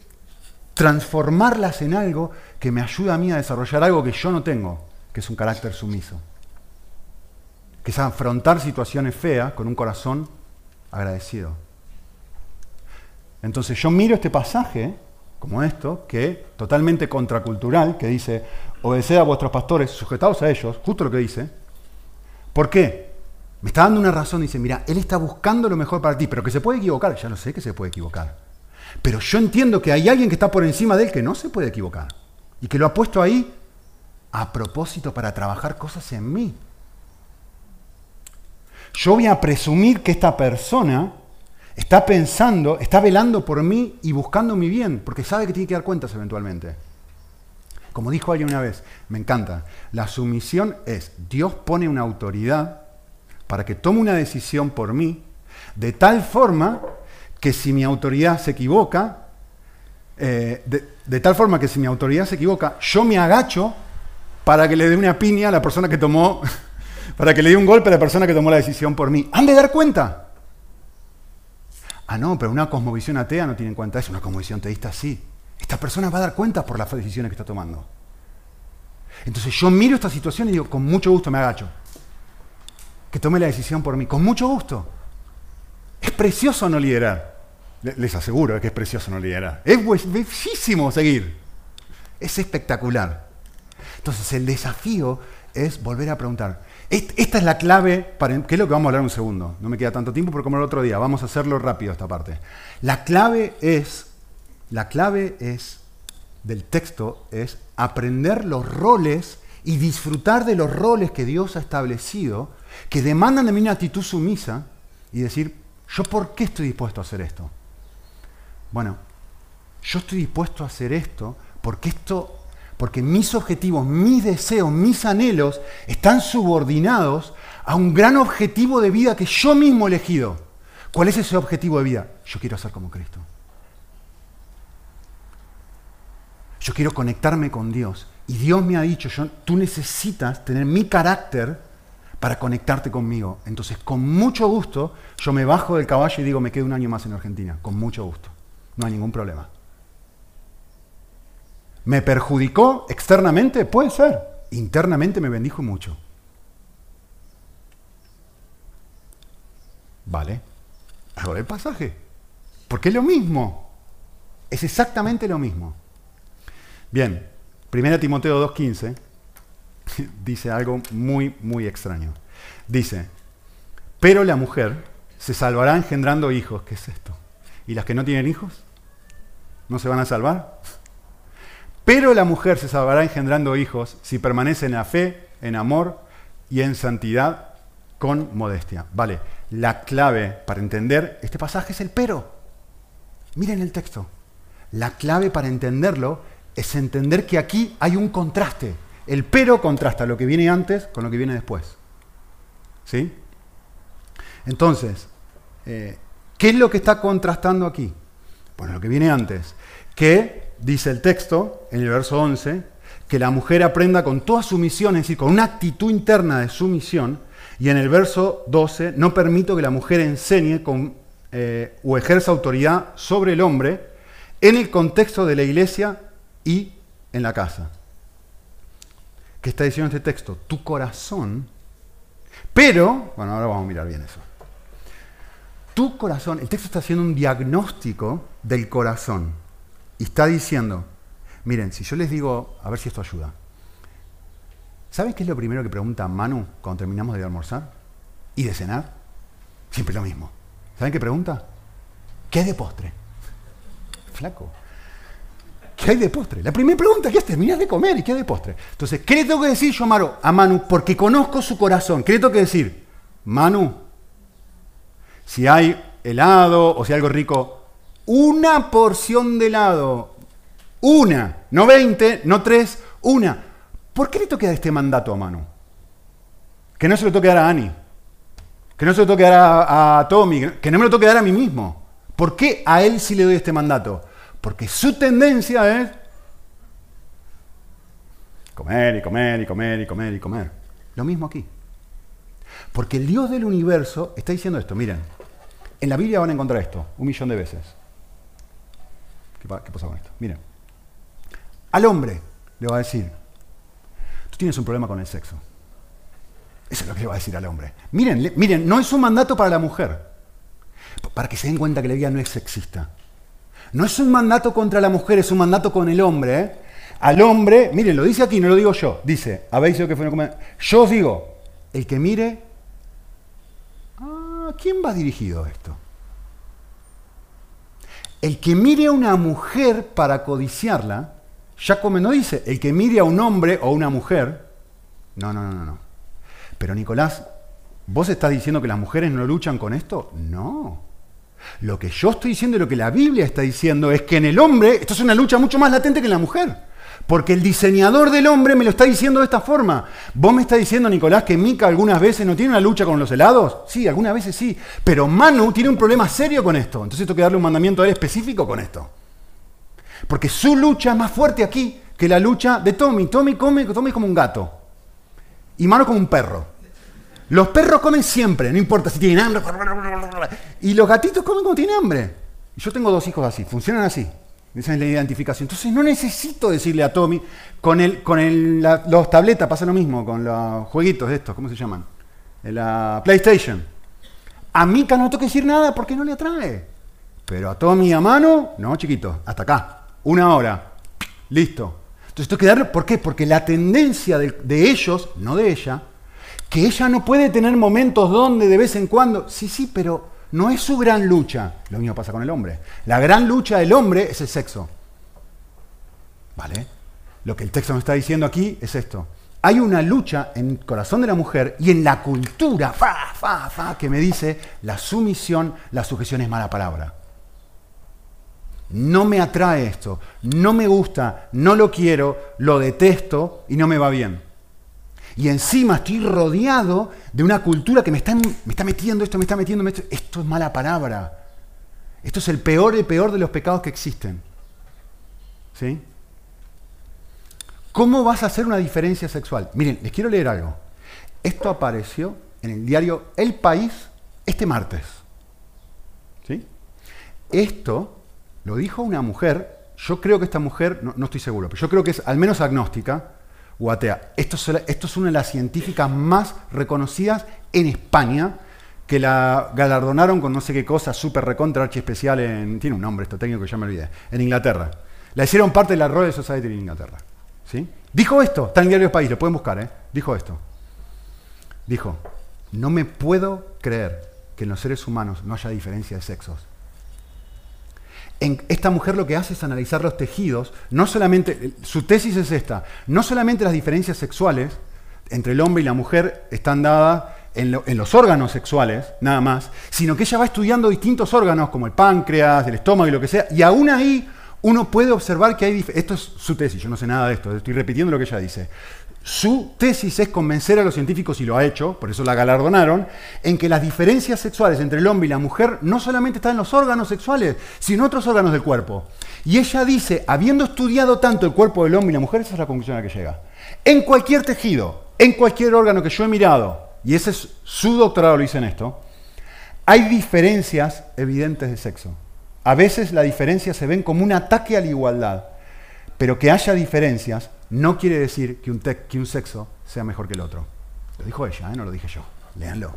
transformarlas en algo que me ayuda a mí a desarrollar algo que yo no tengo, que es un carácter sumiso. Que es afrontar situaciones feas con un corazón agradecido. Entonces yo miro este pasaje, como esto, que totalmente contracultural, que dice, obedeced a vuestros pastores, sujetados a ellos, justo lo que dice. ¿Por qué? Me está dando una razón, dice, mira, él está buscando lo mejor para ti, pero que se puede equivocar, ya lo sé que se puede equivocar. Pero yo entiendo que hay alguien que está por encima de él que no se puede equivocar. Y que lo ha puesto ahí a propósito para trabajar cosas en mí. Yo voy a presumir que esta persona está pensando, está velando por mí y buscando mi bien, porque sabe que tiene que dar cuentas eventualmente. Como dijo alguien una vez, me encanta, la sumisión es Dios pone una autoridad para que tome una decisión por mí, de tal forma que si mi autoridad se equivoca, eh, de, tal forma que si mi autoridad se equivoca, yo me agacho para que le dé una piña a la persona que tomó, para que le dé un golpe a la persona que tomó la decisión por mí. ¿Han de dar cuenta? Ah, no, pero una cosmovisión atea no tiene en cuenta eso, una cosmovisión teísta sí. Esta persona va a dar cuenta por las decisiones que está tomando. Entonces yo miro esta situación y digo, con mucho gusto me agacho que tome la decisión por mí. Con mucho gusto. Es precioso no liderar. Les aseguro que es precioso no liderar. Es bellísimo seguir. Es espectacular. Entonces el desafío es volver a preguntar. Esta es la clave, para, que es lo que vamos a hablar un segundo. No me queda tanto tiempo, pero como el otro día, vamos a hacerlo rápido esta parte. La clave es, la clave es del texto es aprender los roles y disfrutar de los roles que Dios ha establecido que demandan de mí una actitud sumisa y decir, ¿yo por qué estoy dispuesto a hacer esto? Bueno, yo estoy dispuesto a hacer esto porque esto, porque mis objetivos, mis deseos, mis anhelos están subordinados a un gran objetivo de vida que yo mismo he elegido. ¿Cuál es ese objetivo de vida? Yo quiero ser como Cristo. Yo quiero conectarme con Dios. Y Dios me ha dicho, yo, tú necesitas tener mi carácter para conectarte conmigo. Entonces, con mucho gusto, yo me bajo del caballo y digo, me quedo un año más en Argentina. Con mucho gusto. No hay ningún problema. ¿Me perjudicó externamente? Puede ser. Internamente me bendijo mucho. Vale. Hago el pasaje. Porque es lo mismo. Es exactamente lo mismo. Bien, 1 Timoteo 2.15 dice algo muy, muy extraño. Dice, pero la mujer se salvará engendrando hijos. ¿Qué es esto? ¿Y las que no tienen hijos? ¿No se van a salvar? Pero la mujer se salvará engendrando hijos si permanece en la fe, en amor y en santidad con modestia. Vale, la clave para entender este pasaje es el pero. Miren el texto. La clave para entenderlo es entender que aquí hay un contraste. El pero contrasta lo que viene antes con lo que viene después. ¿Sí? Entonces, eh, ¿qué es lo que está contrastando aquí? Bueno, lo que viene antes. Que, dice el texto, en el verso 11, que la mujer aprenda con toda sumisión, es decir, con una actitud interna de sumisión. Y en el verso 12, no permito que la mujer enseñe con, eh, o ejerza autoridad sobre el hombre en el contexto de la iglesia y en la casa. ¿Qué está diciendo este texto? Tu corazón. Pero, bueno, ahora vamos a mirar bien eso. Tu corazón, el texto está haciendo un diagnóstico del corazón. Y está diciendo, miren, si yo les digo, a ver si esto ayuda. ¿Saben qué es lo primero que pregunta Manu cuando terminamos de almorzar? ¿Y de cenar? Siempre lo mismo. ¿Saben qué pregunta? ¿Qué es de postre? Flaco. ¿Qué hay de postre? La primera pregunta que es terminar de comer y qué hay de postre. Entonces, ¿qué le tengo que decir yo Manu, a Manu? Porque conozco su corazón. ¿Qué le tengo que decir? Manu, si hay helado o si hay algo rico, una porción de helado. Una. No 20, no tres, una. ¿Por qué le tengo que dar este mandato a Manu? Que no se lo toque dar a Ani. Que no se lo toque dar a, a Tommy. Que no me lo toque dar a mí mismo. ¿Por qué a él sí le doy este mandato? Porque su tendencia es comer y comer y comer y comer y comer. Lo mismo aquí. Porque el Dios del universo está diciendo esto. Miren, en la Biblia van a encontrar esto un millón de veces. ¿Qué, pasa con esto? Miren, al hombre le va a decir, tú tienes un problema con el sexo. Eso es lo que le va a decir al hombre. Miren, miren, no es un mandato para la mujer. Para que se den cuenta que la vida no es sexista. No es un mandato contra la mujer, es un mandato con el hombre. ¿eh? Al hombre, miren, lo dice aquí, no lo digo yo. Dice, habéis dicho que fue una Yo os digo, el que mire. ¿A quién va dirigido esto? El que mire a una mujer para codiciarla, ya como no dice, el que mire a un hombre o una mujer. No, no, no, no. Pero Nicolás, ¿vos estás diciendo que las mujeres no luchan con esto? No. Lo que yo estoy diciendo y lo que la Biblia está diciendo es que en el hombre, esto es una lucha mucho más latente que en la mujer. Porque el diseñador del hombre me lo está diciendo de esta forma. ¿Vos me estás diciendo, Nicolás, que Mica algunas veces no tiene una lucha con los helados? Sí, algunas veces sí. Pero Manu tiene un problema serio con esto. Entonces tengo que darle un mandamiento a él específico con esto. Porque su lucha es más fuerte aquí que la lucha de Tommy. Tommy come, Tommy como un gato. Y Manu como un perro. Los perros comen siempre, no importa si tienen hambre. Y los gatitos comen cuando tienen hambre. Yo tengo dos hijos así, funcionan así. Esa es la identificación. Entonces no necesito decirle a Tommy, con, el, con el, los tabletas pasa lo mismo, con los jueguitos estos, ¿cómo se llaman? En la PlayStation. A Mika no tengo que decir nada porque no le atrae. Pero a Tommy a mano, no, chiquito, hasta acá. Una hora. Listo. Entonces tengo que darle, ¿por qué? Porque la tendencia de ellos, no de ella, que ella no puede tener momentos donde de vez en cuando, sí, sí, pero no es su gran lucha. Lo mismo pasa con el hombre. La gran lucha del hombre es el sexo. ¿Vale? Lo que el texto me está diciendo aquí es esto. Hay una lucha en el corazón de la mujer y en la cultura, fa, fa, fa, que me dice la sumisión, la sujeción es mala palabra. No me atrae esto, no me gusta, no lo quiero, lo detesto y no me va bien. Y encima estoy rodeado de una cultura que me está, me está metiendo esto, me está metiendo esto. Esto es mala palabra. Esto es el peor, el peor de los pecados que existen. ¿Sí? ¿Cómo vas a hacer una diferencia sexual? Miren, les quiero leer algo. Esto apareció en el diario El País este martes. ¿Sí? Esto lo dijo una mujer, yo creo que esta mujer, no, no estoy seguro, pero yo creo que es al menos agnóstica, esto es, una de las científicas más reconocidas en España, que la galardonaron con no sé qué cosa, súper recontra archi especial en. Tiene un nombre esto técnico que ya me olvidé. En Inglaterra. La hicieron parte de la Royal Society en Inglaterra. ¿sí? Dijo esto, está en diario País, lo pueden buscar, ¿eh? Dijo esto. Dijo: No me puedo creer que en los seres humanos no haya diferencia de sexos esta mujer lo que hace es analizar los tejidos, no solamente, su tesis es esta, no solamente las diferencias sexuales entre el hombre y la mujer están dadas en, en, los órganos sexuales, nada más, sino que ella va estudiando distintos órganos como el páncreas, el estómago y lo que sea, y aún ahí uno puede observar que hay... Esto es su tesis, yo no sé nada de esto, estoy repitiendo lo que ella dice. Su tesis es convencer a los científicos, y lo ha hecho, por eso la galardonaron, en que las diferencias sexuales entre el hombre y la mujer no solamente están en los órganos sexuales, sino en otros órganos del cuerpo. Y ella dice, habiendo estudiado tanto el cuerpo del hombre y la mujer, esa es la conclusión a la que llega. En cualquier tejido, en cualquier órgano que yo he mirado, y ese es su doctorado, lo dice en esto, hay diferencias evidentes de sexo. A veces la diferencia se ven como un ataque a la igualdad, pero que haya diferencias no quiere decir que un, sexo sea mejor que el otro. Lo dijo ella, ¿eh? no lo dije yo. Léanlo.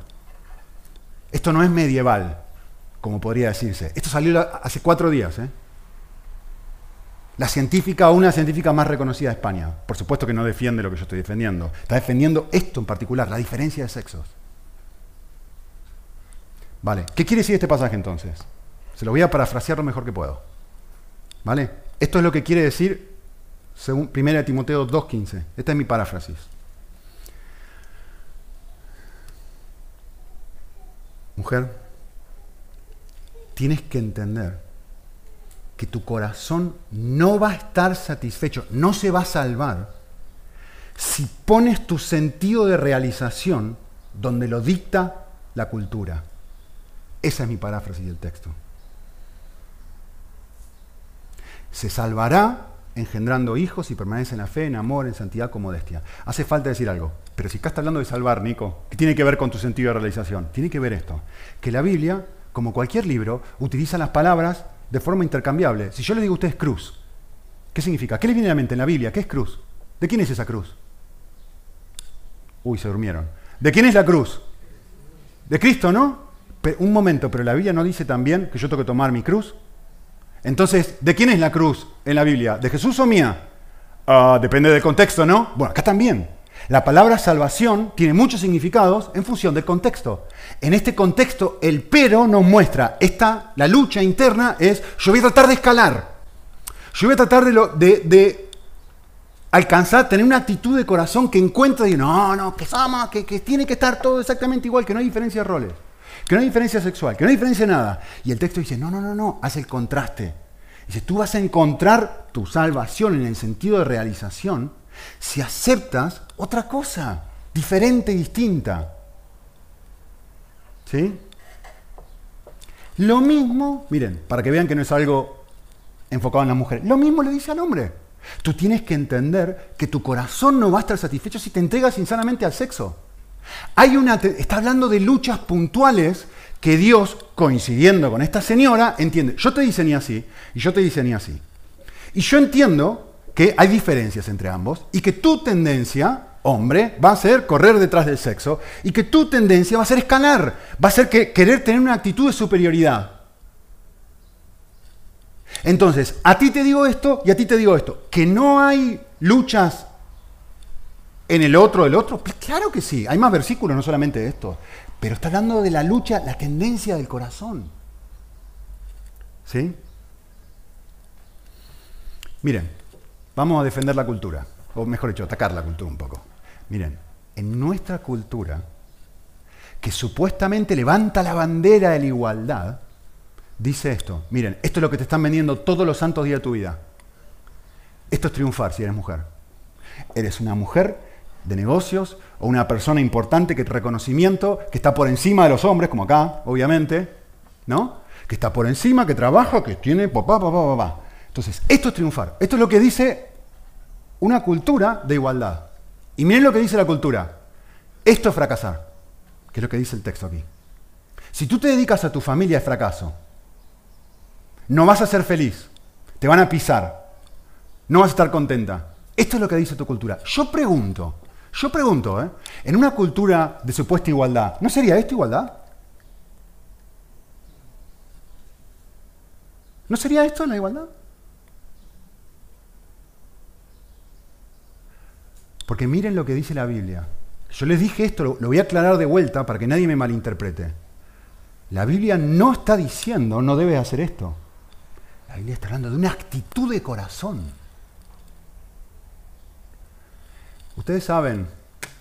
Esto no es medieval, como podría decirse. Esto salió hace cuatro días. ¿eh? La científica, una científica más reconocida de España, por supuesto que no defiende lo que yo estoy defendiendo, está defendiendo esto en particular, la diferencia de sexos. Vale, ¿qué quiere decir este pasaje entonces? Se lo voy a parafrasear lo mejor que puedo. ¿Vale? Esto es lo que quiere decir según 1 Timoteo 2.15. Esta es mi paráfrasis. Mujer, tienes que entender que tu corazón no va a estar satisfecho, no se va a salvar si pones tu sentido de realización donde lo dicta la cultura. Esa es mi paráfrasis del texto. Se salvará engendrando hijos y permanece en la fe, en amor, en santidad, con modestia. Hace falta decir algo. Pero si estás hablando de salvar, Nico, ¿qué tiene que ver con tu sentido de realización? Tiene que ver esto. Que la Biblia, como cualquier libro, utiliza las palabras de forma intercambiable. Si yo le digo a ustedes cruz, ¿qué significa? ¿Qué les viene a la mente en la Biblia? ¿Qué es cruz? ¿De quién es esa cruz? Uy, se durmieron. ¿De quién es la cruz? De Cristo, ¿no? un momento, pero la Biblia no dice también que yo tengo que tomar mi cruz. Entonces, ¿de quién es la cruz en la Biblia? ¿De Jesús o mía? Ah, depende del contexto, ¿no? Bueno, acá también. La palabra salvación tiene muchos significados en función del contexto. En este contexto, el pero nos muestra, esta, la lucha interna es, yo voy a tratar de escalar. Yo voy a tratar de, alcanzar, tener una actitud de corazón que encuentre y no, no, que somos, que, que tiene que estar todo exactamente igual, que no hay diferencia de roles, que no hay diferencia sexual, que no hay diferencia nada. Y el texto dice, no, no, no, no, hace el contraste. Dice, tú vas a encontrar tu salvación en el sentido de realización si aceptas otra cosa, diferente y distinta. ¿Sí? Lo mismo, miren, para que vean que no es algo enfocado en la mujer, lo mismo le dice al hombre. Tú tienes que entender que tu corazón no va a estar satisfecho si te entregas insanamente al sexo. Hay una, está hablando de luchas puntuales que Dios, coincidiendo con esta señora, entiende. Yo te diseñé así y yo te diseñé así. Y yo entiendo que hay diferencias entre ambos y que tu tendencia, hombre, va a ser correr detrás del sexo y que tu tendencia va a ser escalar, va a ser que, querer tener una actitud de superioridad. Entonces, a ti te digo esto y a ti te digo esto, que no hay luchas en el otro del otro. Claro que sí, hay más versículos, no solamente esto, pero está hablando de la lucha, la tendencia del corazón. ¿Sí? Miren, Vamos a defender la cultura, o mejor dicho, atacar la cultura un poco. Miren, en nuestra cultura, que supuestamente levanta la bandera de la igualdad, dice esto, miren, esto es lo que te están vendiendo todos los santos días de tu vida. Esto es triunfar si eres mujer. Eres una mujer de negocios o una persona importante que reconocimiento, que está por encima de los hombres, como acá, obviamente, ¿no? Que está por encima, que trabaja, que tiene papá, papá, papá. Entonces, esto es triunfar. Esto es lo que dice una cultura de igualdad. Y miren lo que dice la cultura. Esto es fracasar, que es lo que dice el texto aquí. Si tú te dedicas a tu familia es fracaso. No vas a ser feliz. Te van a pisar. No vas a estar contenta. Esto es lo que dice tu cultura. Yo pregunto, yo pregunto, ¿eh? en una cultura de supuesta igualdad, ¿no sería esto igualdad? ¿No sería esto la igualdad? Porque miren lo que dice la Biblia. Yo les dije esto, lo, voy a aclarar de vuelta para que nadie me malinterprete. La Biblia no está diciendo no debes hacer esto. La Biblia está hablando de una actitud de corazón. Ustedes saben,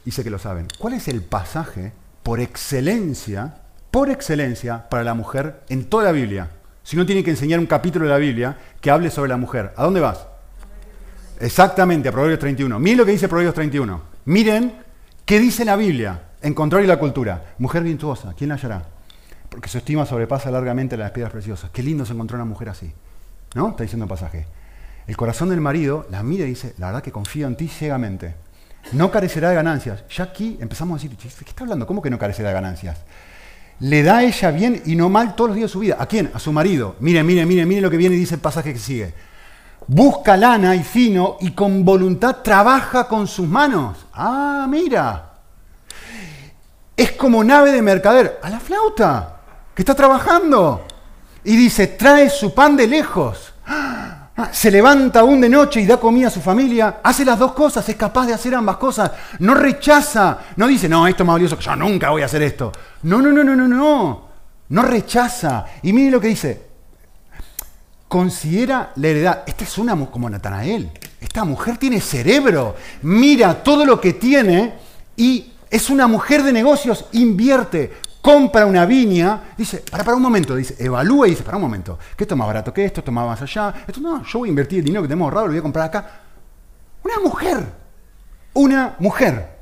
y sé que lo saben, ¿cuál es el pasaje por excelencia, por excelencia para la mujer en toda la Biblia? si uno tiene que enseñar un capítulo de la Biblia que hable sobre la mujer? ¿A dónde vas? Exactamente, a Proverbios 31. Miren lo que dice Proverbios 31. Miren qué dice la Biblia en y la Cultura. Mujer virtuosa, ¿quién la hallará? Porque su estima sobrepasa largamente las piedras preciosas. Qué lindo se encontró una mujer así. ¿No? Está diciendo el pasaje. El corazón del marido la mira y dice, la verdad que confío en ti ciegamente. No carecerá de ganancias. Ya aquí empezamos a decir, ¿qué está hablando? ¿Cómo que no carecerá de ganancias? Le da a ella bien y no mal todos los días de su vida. ¿A quién? A su marido. Mire, mire, mire, mire lo que viene y dice el pasaje que sigue. Busca lana y fino y con voluntad trabaja con sus manos. Ah, mira. Es como nave de mercader. A la flauta, que está trabajando. Y dice, trae su pan de lejos. Ah, se levanta aún de noche y da comida a su familia, hace las dos cosas, es capaz de hacer ambas cosas, no rechaza, no dice, no, esto es más valioso yo nunca voy a hacer esto. No, no, no, no, no, no, no rechaza. Y mire lo que dice, considera la heredad. Esta es una como Natanael, esta mujer tiene cerebro, mira todo lo que tiene y es una mujer de negocios, invierte, compra una viña, dice, para, para un momento, dice, evalúa y dice, para un momento, ¿qué esto más barato que esto? ¿Esto más más allá? Esto no, yo voy a invertir el dinero que tenemos ahorrado, lo voy a comprar acá. Una mujer, una mujer.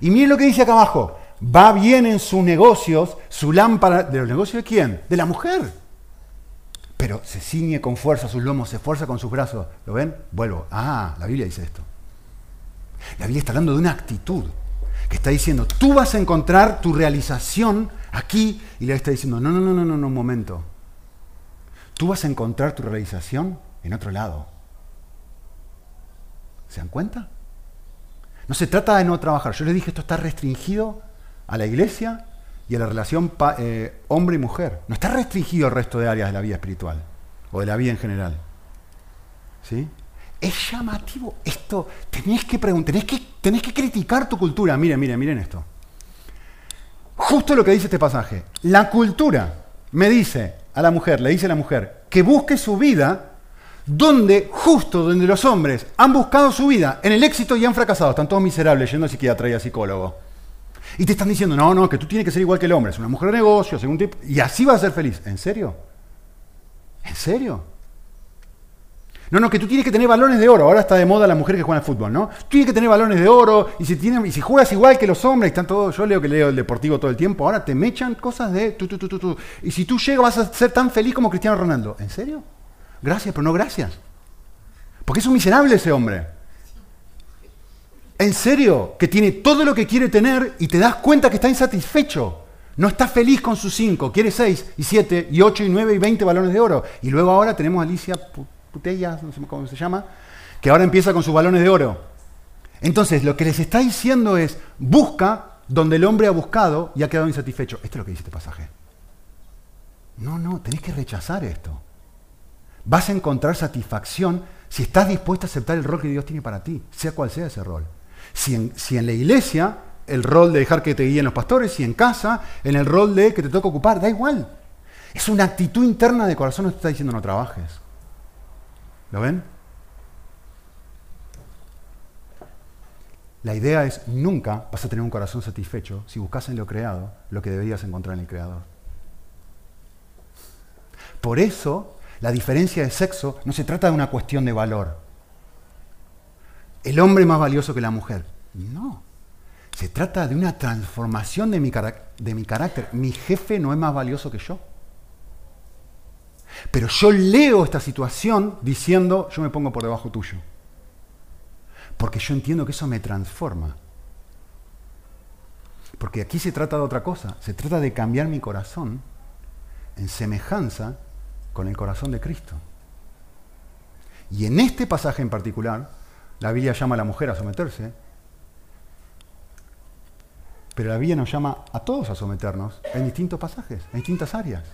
Y miren lo que dice acá abajo, va bien en sus negocios, su lámpara, ¿de los negocios de quién? De la mujer. Pero se ciñe con fuerza sus lomos, se esfuerza con sus brazos. ¿Lo ven? Vuelvo. Ah, la Biblia dice esto. La Biblia está hablando de una actitud que está diciendo, tú vas a encontrar tu realización aquí y le está diciendo, no, no, no, no, no, un momento. Tú vas a encontrar tu realización en otro lado. ¿Se dan cuenta? No se trata de no trabajar. Yo les dije, esto está restringido a la iglesia y a la relación eh, hombre y mujer. No está restringido al resto de áreas de la vida espiritual o de la vida en general. ¿Sí? Es llamativo. Esto, tenés que preguntar, tenés que, tenés que criticar tu cultura. Miren, miren, miren esto. Justo lo que dice este pasaje. La cultura me dice a la mujer, le dice a la mujer, que busque su vida donde, justo donde los hombres han buscado su vida en el éxito y han fracasado. Están todos miserables yendo a psiquiatra y a psicólogo. Y te están diciendo, no, no, que tú tienes que ser igual que el hombre. Es una mujer de negocios, según tipo, y así vas a ser feliz. ¿En serio? ¿En serio? No, no, que tú tienes que tener balones de oro. Ahora está de moda la mujer que juega al fútbol, ¿no? Tú tienes que tener balones de oro y si, juegas igual que los hombres, están todos, yo leo que leo el deportivo todo el tiempo, ahora te mechan cosas de tu, tu, tu, tu, Y si tú llegas vas a ser tan feliz como Cristiano Ronaldo. ¿En serio? Gracias, pero no gracias. Porque es un miserable ese hombre. En serio, que tiene todo lo que quiere tener y te das cuenta que está insatisfecho. No está feliz con sus cinco, quiere seis y siete y ocho y nueve y veinte balones de oro. Y luego ahora tenemos a Alicia Putellas, no sé cómo se llama, que ahora empieza con sus balones de oro. Entonces, lo que les está diciendo es, busca donde el hombre ha buscado y ha quedado insatisfecho. Esto es lo que dice este pasaje. No, no, tenés que rechazar esto. Vas a encontrar satisfacción si estás dispuesto a aceptar el rol que Dios tiene para ti, sea cual sea ese rol. Si en, si en la iglesia, el rol de dejar que te guíen los pastores, si en casa, en el rol de que te toca ocupar, da igual. Es una actitud interna de corazón que te está diciendo no trabajes. ¿Lo ven? La idea es nunca vas a tener un corazón satisfecho si buscas en lo creado lo que deberías encontrar en el creador. Por eso, la diferencia de sexo no se trata de una cuestión de valor. El hombre más valioso que la mujer. No. Se trata de una transformación de mi, de mi carácter. Mi jefe no es más valioso que yo. Pero yo leo esta situación diciendo, yo me pongo por debajo tuyo. Porque yo entiendo que eso me transforma. Porque aquí se trata de otra cosa. Se trata de cambiar mi corazón en semejanza con el corazón de Cristo. Y en este pasaje en particular, la Biblia llama a la mujer a someterse, pero la Biblia nos llama a todos a someternos en distintos pasajes, en distintas áreas.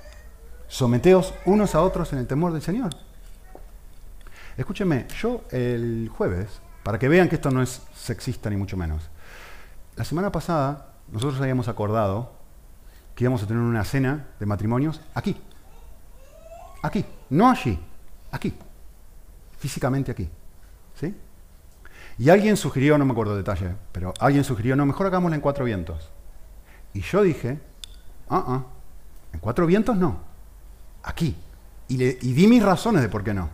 Someteos unos a otros en el temor del Señor. Escúcheme, yo el jueves, para que vean que esto no es sexista ni mucho menos, la semana pasada nosotros habíamos acordado que íbamos a tener una cena de matrimonios aquí. Aquí, no allí, aquí. Físicamente aquí. ¿Sí? Y alguien sugirió, no me acuerdo el detalle, pero alguien sugirió, no, mejor hagámosla en cuatro vientos. Y yo dije, ah, ah, en cuatro vientos no aquí. Y, di mis razones de por qué no.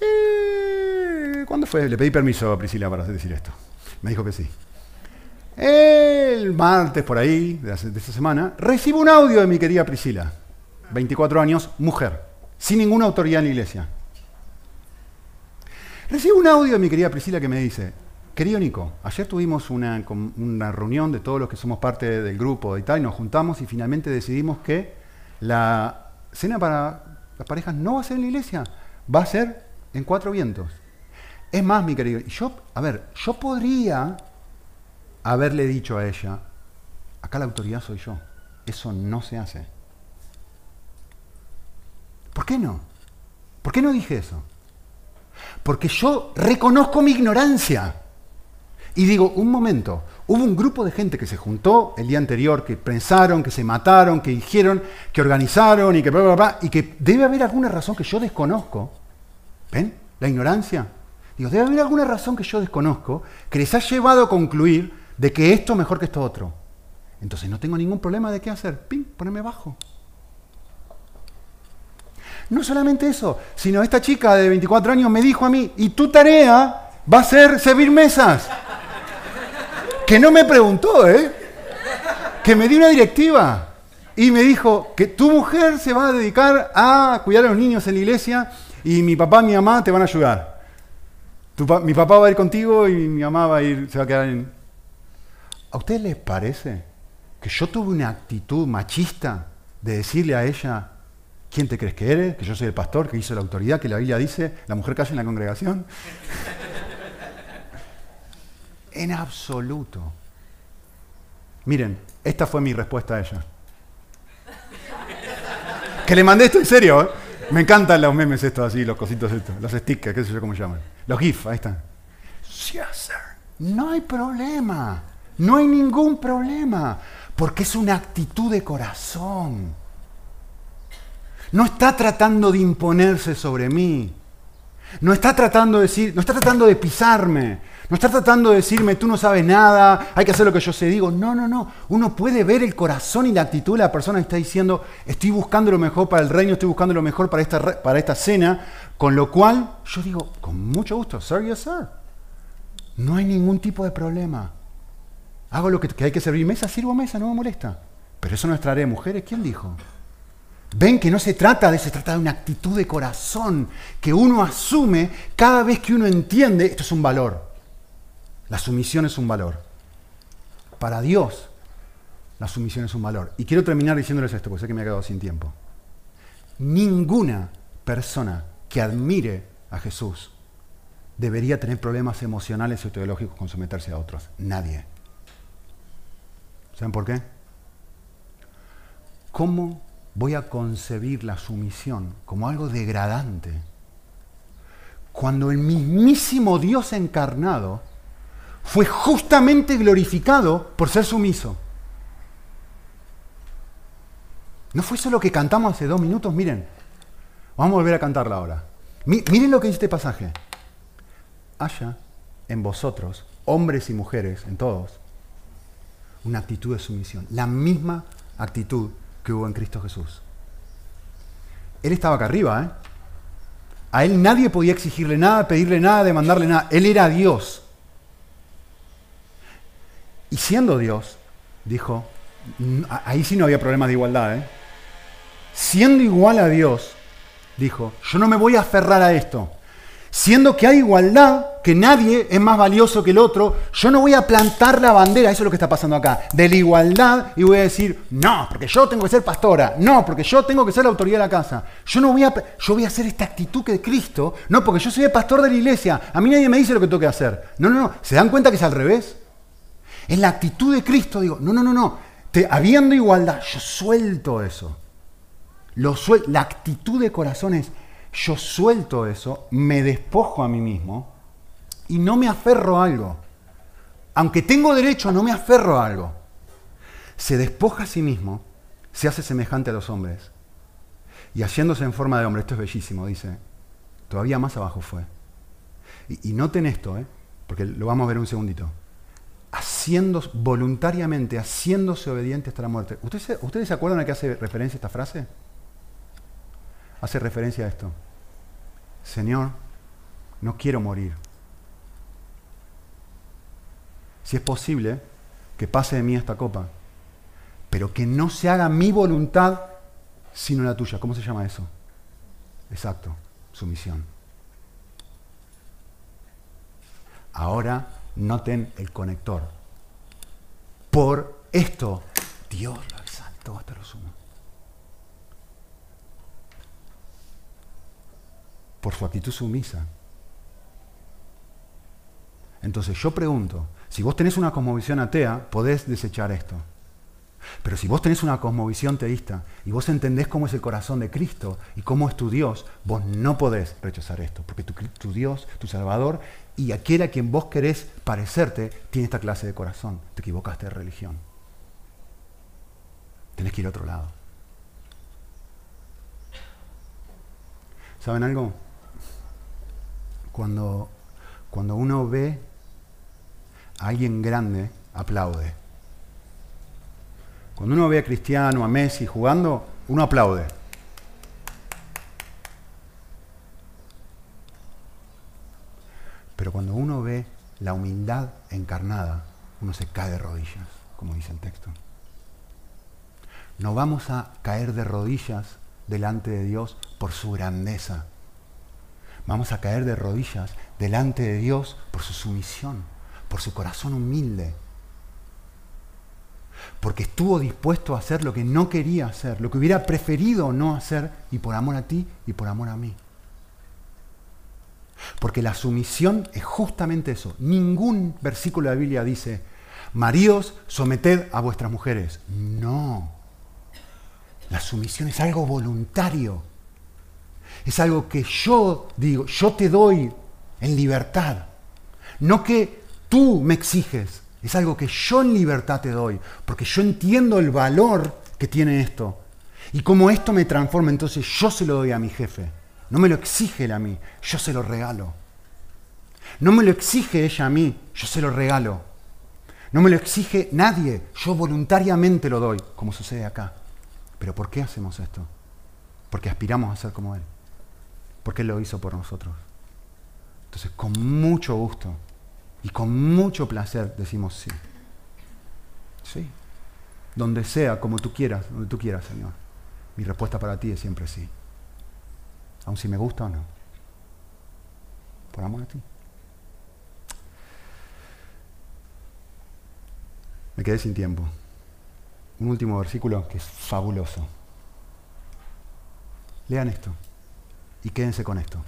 Eh, ¿Cuándo fue? Le pedí permiso a Priscila para decir esto. Me dijo que sí. El martes por ahí, de, esta semana, recibo un audio de mi querida Priscila, 24 años, mujer, sin ninguna autoridad en la iglesia. Recibo un audio de mi querida Priscila que me dice, querido Nico, ayer tuvimos una, una reunión de todos los que somos parte del grupo y tal, y nos juntamos y finalmente decidimos que la cena para las parejas no va a ser en la iglesia, va a ser en cuatro vientos. Es más, mi querido, yo, a ver, yo podría haberle dicho a ella, acá la autoridad soy yo, eso no se hace. ¿Por qué no? ¿Por qué no dije eso? Porque yo reconozco mi ignorancia. Y digo, un momento, hubo un grupo de gente que se juntó el día anterior, que pensaron, que se mataron, que dijeron, que organizaron y que bla, bla, bla, y que debe haber alguna razón que yo desconozco. ¿Ven? La ignorancia. Digo, debe haber alguna razón que yo desconozco que les ha llevado a concluir de que esto es mejor que esto otro. Entonces no tengo ningún problema de qué hacer. Pim, ponerme bajo. No solamente eso, sino esta chica de 24 años me dijo a mí, y tu tarea va a ser servir mesas. Que no me preguntó, ¿eh? Que me dio una directiva. Y me dijo que tu mujer se va a dedicar a cuidar a los niños en la iglesia y mi papá y mi mamá te van a ayudar. mi papá va a ir contigo y mi mamá va a ir, se va a quedar en... ¿A ustedes les parece que yo tuve una actitud machista de decirle a ella, ¿quién te crees que eres? Que yo soy el pastor, que hizo la autoridad, que la Biblia dice, la mujer calla en la congregación. En absoluto. Miren, esta fue mi respuesta a ella. Que le mandé esto en serio, ¿eh? Me encantan los memes estos así, los cositos estos, los stickers, qué sé yo cómo llaman. Los GIF, ahí están. Yes, sir. No hay problema. No hay ningún problema. Porque es una actitud de corazón. No está tratando de imponerse sobre mí. No está tratando de decir, no está tratando de pisarme. No está tratando de decirme, tú no sabes nada, hay que hacer lo que yo sé. Digo, no, no, no. Uno puede ver el corazón y la actitud de la persona que está diciendo, estoy buscando lo mejor para el reino, estoy buscando lo mejor para esta, para esta cena. Con lo cual, yo digo, con mucho gusto, sir, yes, sir. No hay ningún tipo de problema. Hago lo que, hay que servir mesa, sirvo mesa, no me molesta. Pero eso no es traer mujeres, ¿quién dijo? Ven que no se trata de eso, se trata de una actitud de corazón que uno asume cada vez que uno entiende, esto es un valor. La sumisión es un valor. Para Dios, la sumisión es un valor. Y quiero terminar diciéndoles esto, porque sé que me he quedado sin tiempo. Ninguna persona que admire a Jesús debería tener problemas emocionales o teológicos con someterse a otros. Nadie. ¿Saben por qué? ¿Cómo voy a concebir la sumisión como algo degradante cuando el mismísimo Dios encarnado fue justamente glorificado por ser sumiso. ¿No fue eso lo que cantamos hace dos minutos? Miren, vamos a volver a cantarla ahora. Miren lo que dice este pasaje. Haya en vosotros, hombres y mujeres, en todos, una actitud de sumisión. La misma actitud que hubo en Cristo Jesús. Él estaba acá arriba, ¿eh? A él nadie podía exigirle nada, pedirle nada, demandarle nada. Él era Dios. Y siendo Dios, dijo, ahí sí no había problema de igualdad, ¿eh? siendo igual a Dios, dijo, yo no me voy a aferrar a esto. Siendo que hay igualdad, que nadie es más valioso que el otro, yo no voy a plantar la bandera, eso es lo que está pasando acá, de la igualdad y voy a decir, no, porque yo tengo que ser pastora, no, porque yo tengo que ser la autoridad de la casa. Yo no voy a, yo voy a hacer esta actitud que de Cristo, no, porque yo soy el pastor de la iglesia, a mí nadie me dice lo que tengo que hacer. No, no, no, ¿se dan cuenta que es al revés? En la actitud de Cristo digo, no, no, no, no. Te, habiendo igualdad, yo suelto eso. Lo la actitud de corazón es, yo suelto eso, me despojo a mí mismo y no me aferro a algo. Aunque tengo derecho, no me aferro a algo. Se despoja a sí mismo, se hace semejante a los hombres. Y haciéndose en forma de hombre, esto es bellísimo, dice, todavía más abajo fue. Y, y noten esto, ¿eh? porque lo vamos a ver un segundito haciendo, voluntariamente, haciéndose obediente hasta la muerte. ¿Ustedes, ¿Ustedes se acuerdan a qué hace referencia esta frase? hace referencia a esto. Señor, no quiero morir. Si es posible, que pase de mí esta copa, pero que no se haga mi voluntad sino la tuya. ¿Cómo se llama eso? Exacto, sumisión. Ahora noten el conector. Por esto, Dios lo exaltó hasta lo sumo. Por su actitud sumisa. Entonces yo pregunto, si vos tenés una cosmovisión atea, podés desechar esto. Pero si vos tenés una cosmovisión teísta y vos entendés cómo es el corazón de Cristo y cómo es tu Dios, vos no podés rechazar esto, porque tu, Dios, tu Salvador y aquel a quien vos querés parecerte tiene esta clase de corazón. Te equivocaste de religión. Tenés que ir a otro lado. ¿Saben algo? Cuando, cuando uno ve a alguien grande, aplaude. Cuando uno ve a Cristiano, a Messi jugando, uno aplaude. Pero cuando uno ve la humildad encarnada, uno se cae de rodillas, como dice el texto. No vamos a caer de rodillas delante de Dios por su grandeza. Vamos a caer de rodillas delante de Dios por su sumisión, por su corazón humilde, porque estuvo dispuesto a hacer lo que no quería hacer, lo que hubiera preferido no hacer, y por amor a ti y por amor a mí. Porque la sumisión es justamente eso. Ningún versículo de la Biblia dice, maridos, someted a vuestras mujeres. No. La sumisión es algo voluntario. Es algo que yo digo, yo te doy en libertad. No que tú me exiges. Es algo que yo en libertad te doy, porque yo entiendo el valor que tiene esto. Y como esto me transforma, entonces yo se lo doy a mi jefe. No me lo exige él a mí, yo se lo regalo. No me lo exige ella a mí, yo se lo regalo. No me lo exige nadie, yo voluntariamente lo doy, como sucede acá. Pero ¿por qué hacemos esto? Porque aspiramos a ser como Él. Porque Él lo hizo por nosotros. Entonces, con mucho gusto y con mucho placer decimos sí. Sí. Donde sea, como tú quieras, donde tú quieras, Señor. Mi respuesta para ti es siempre sí. Aun si me gusta o no. Por amor a ti. Me quedé sin tiempo. Un último versículo que es fabuloso. Lean esto y quédense con esto.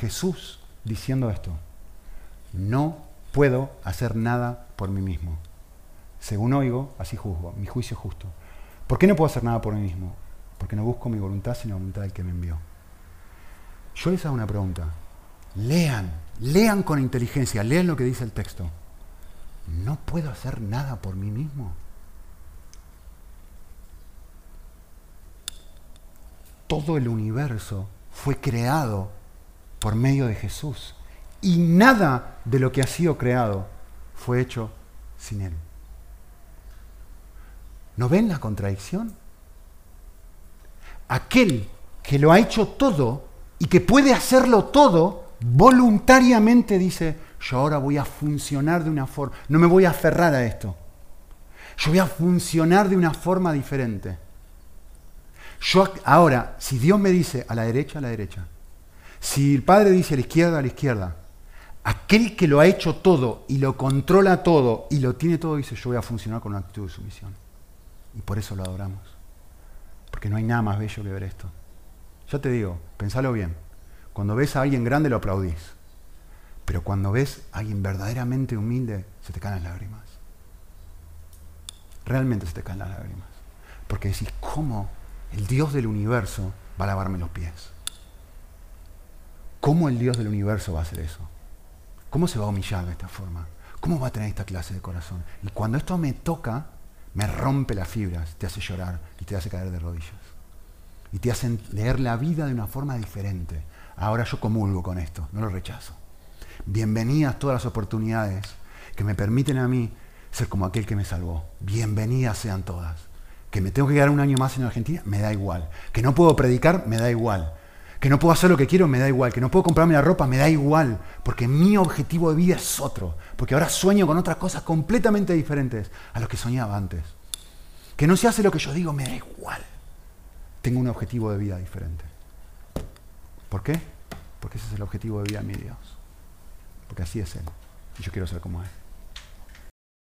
Jesús diciendo esto no puedo hacer nada por mí mismo. Según oigo, así juzgo, mi juicio es justo. ¿Por qué no puedo hacer nada por mí mismo? Porque no busco mi voluntad, sino la voluntad del que me envió. Yo les hago una pregunta. Lean, lean con inteligencia, lean lo que dice el texto. No puedo hacer nada por mí mismo. Todo el universo fue creado por medio de Jesús y nada de lo que ha sido creado fue hecho sin Él. ¿No ven la contradicción? Aquel que lo ha hecho todo y que puede hacerlo todo, voluntariamente dice, yo ahora voy a funcionar de una forma, no me voy a aferrar a esto. Yo voy a funcionar de una forma diferente. Yo ahora, si Dios me dice a la derecha, a la derecha. Si el Padre dice a la izquierda, a la izquierda. Aquel que lo ha hecho todo y lo controla todo y lo tiene todo, dice, yo voy a funcionar con una actitud de sumisión. Y por eso lo adoramos. Porque no hay nada más bello que ver esto. Yo te digo, pensalo bien. Cuando ves a alguien grande lo aplaudís. Pero cuando ves a alguien verdaderamente humilde, se te caen las lágrimas. Realmente se te caen las lágrimas. Porque decís, ¿cómo el Dios del universo va a lavarme los pies? ¿Cómo el Dios del universo va a hacer eso? ¿Cómo se va a humillar de esta forma? ¿Cómo va a tener esta clase de corazón? Y cuando esto me toca, me rompe las fibras, te hace llorar y te hace caer de rodillas. Y te hace leer la vida de una forma diferente. Ahora yo comulgo con esto, no lo rechazo. Bienvenidas todas las oportunidades que me permiten a mí ser como aquel que me salvó. Bienvenidas sean todas. Que me tengo que quedar un año más en Argentina, me da igual. Que no puedo predicar, me da igual. Que no puedo hacer lo que quiero, me da igual. Que no puedo comprarme la ropa, me da igual. Porque mi objetivo de vida es otro. Porque ahora sueño con otras cosas completamente diferentes a lo que soñaba antes. Que no se hace lo que yo digo, me da igual. Tengo un objetivo de vida diferente. ¿Por qué? Porque ese es el objetivo de vida de mi Dios. Porque así es Él. Y yo quiero ser como Él.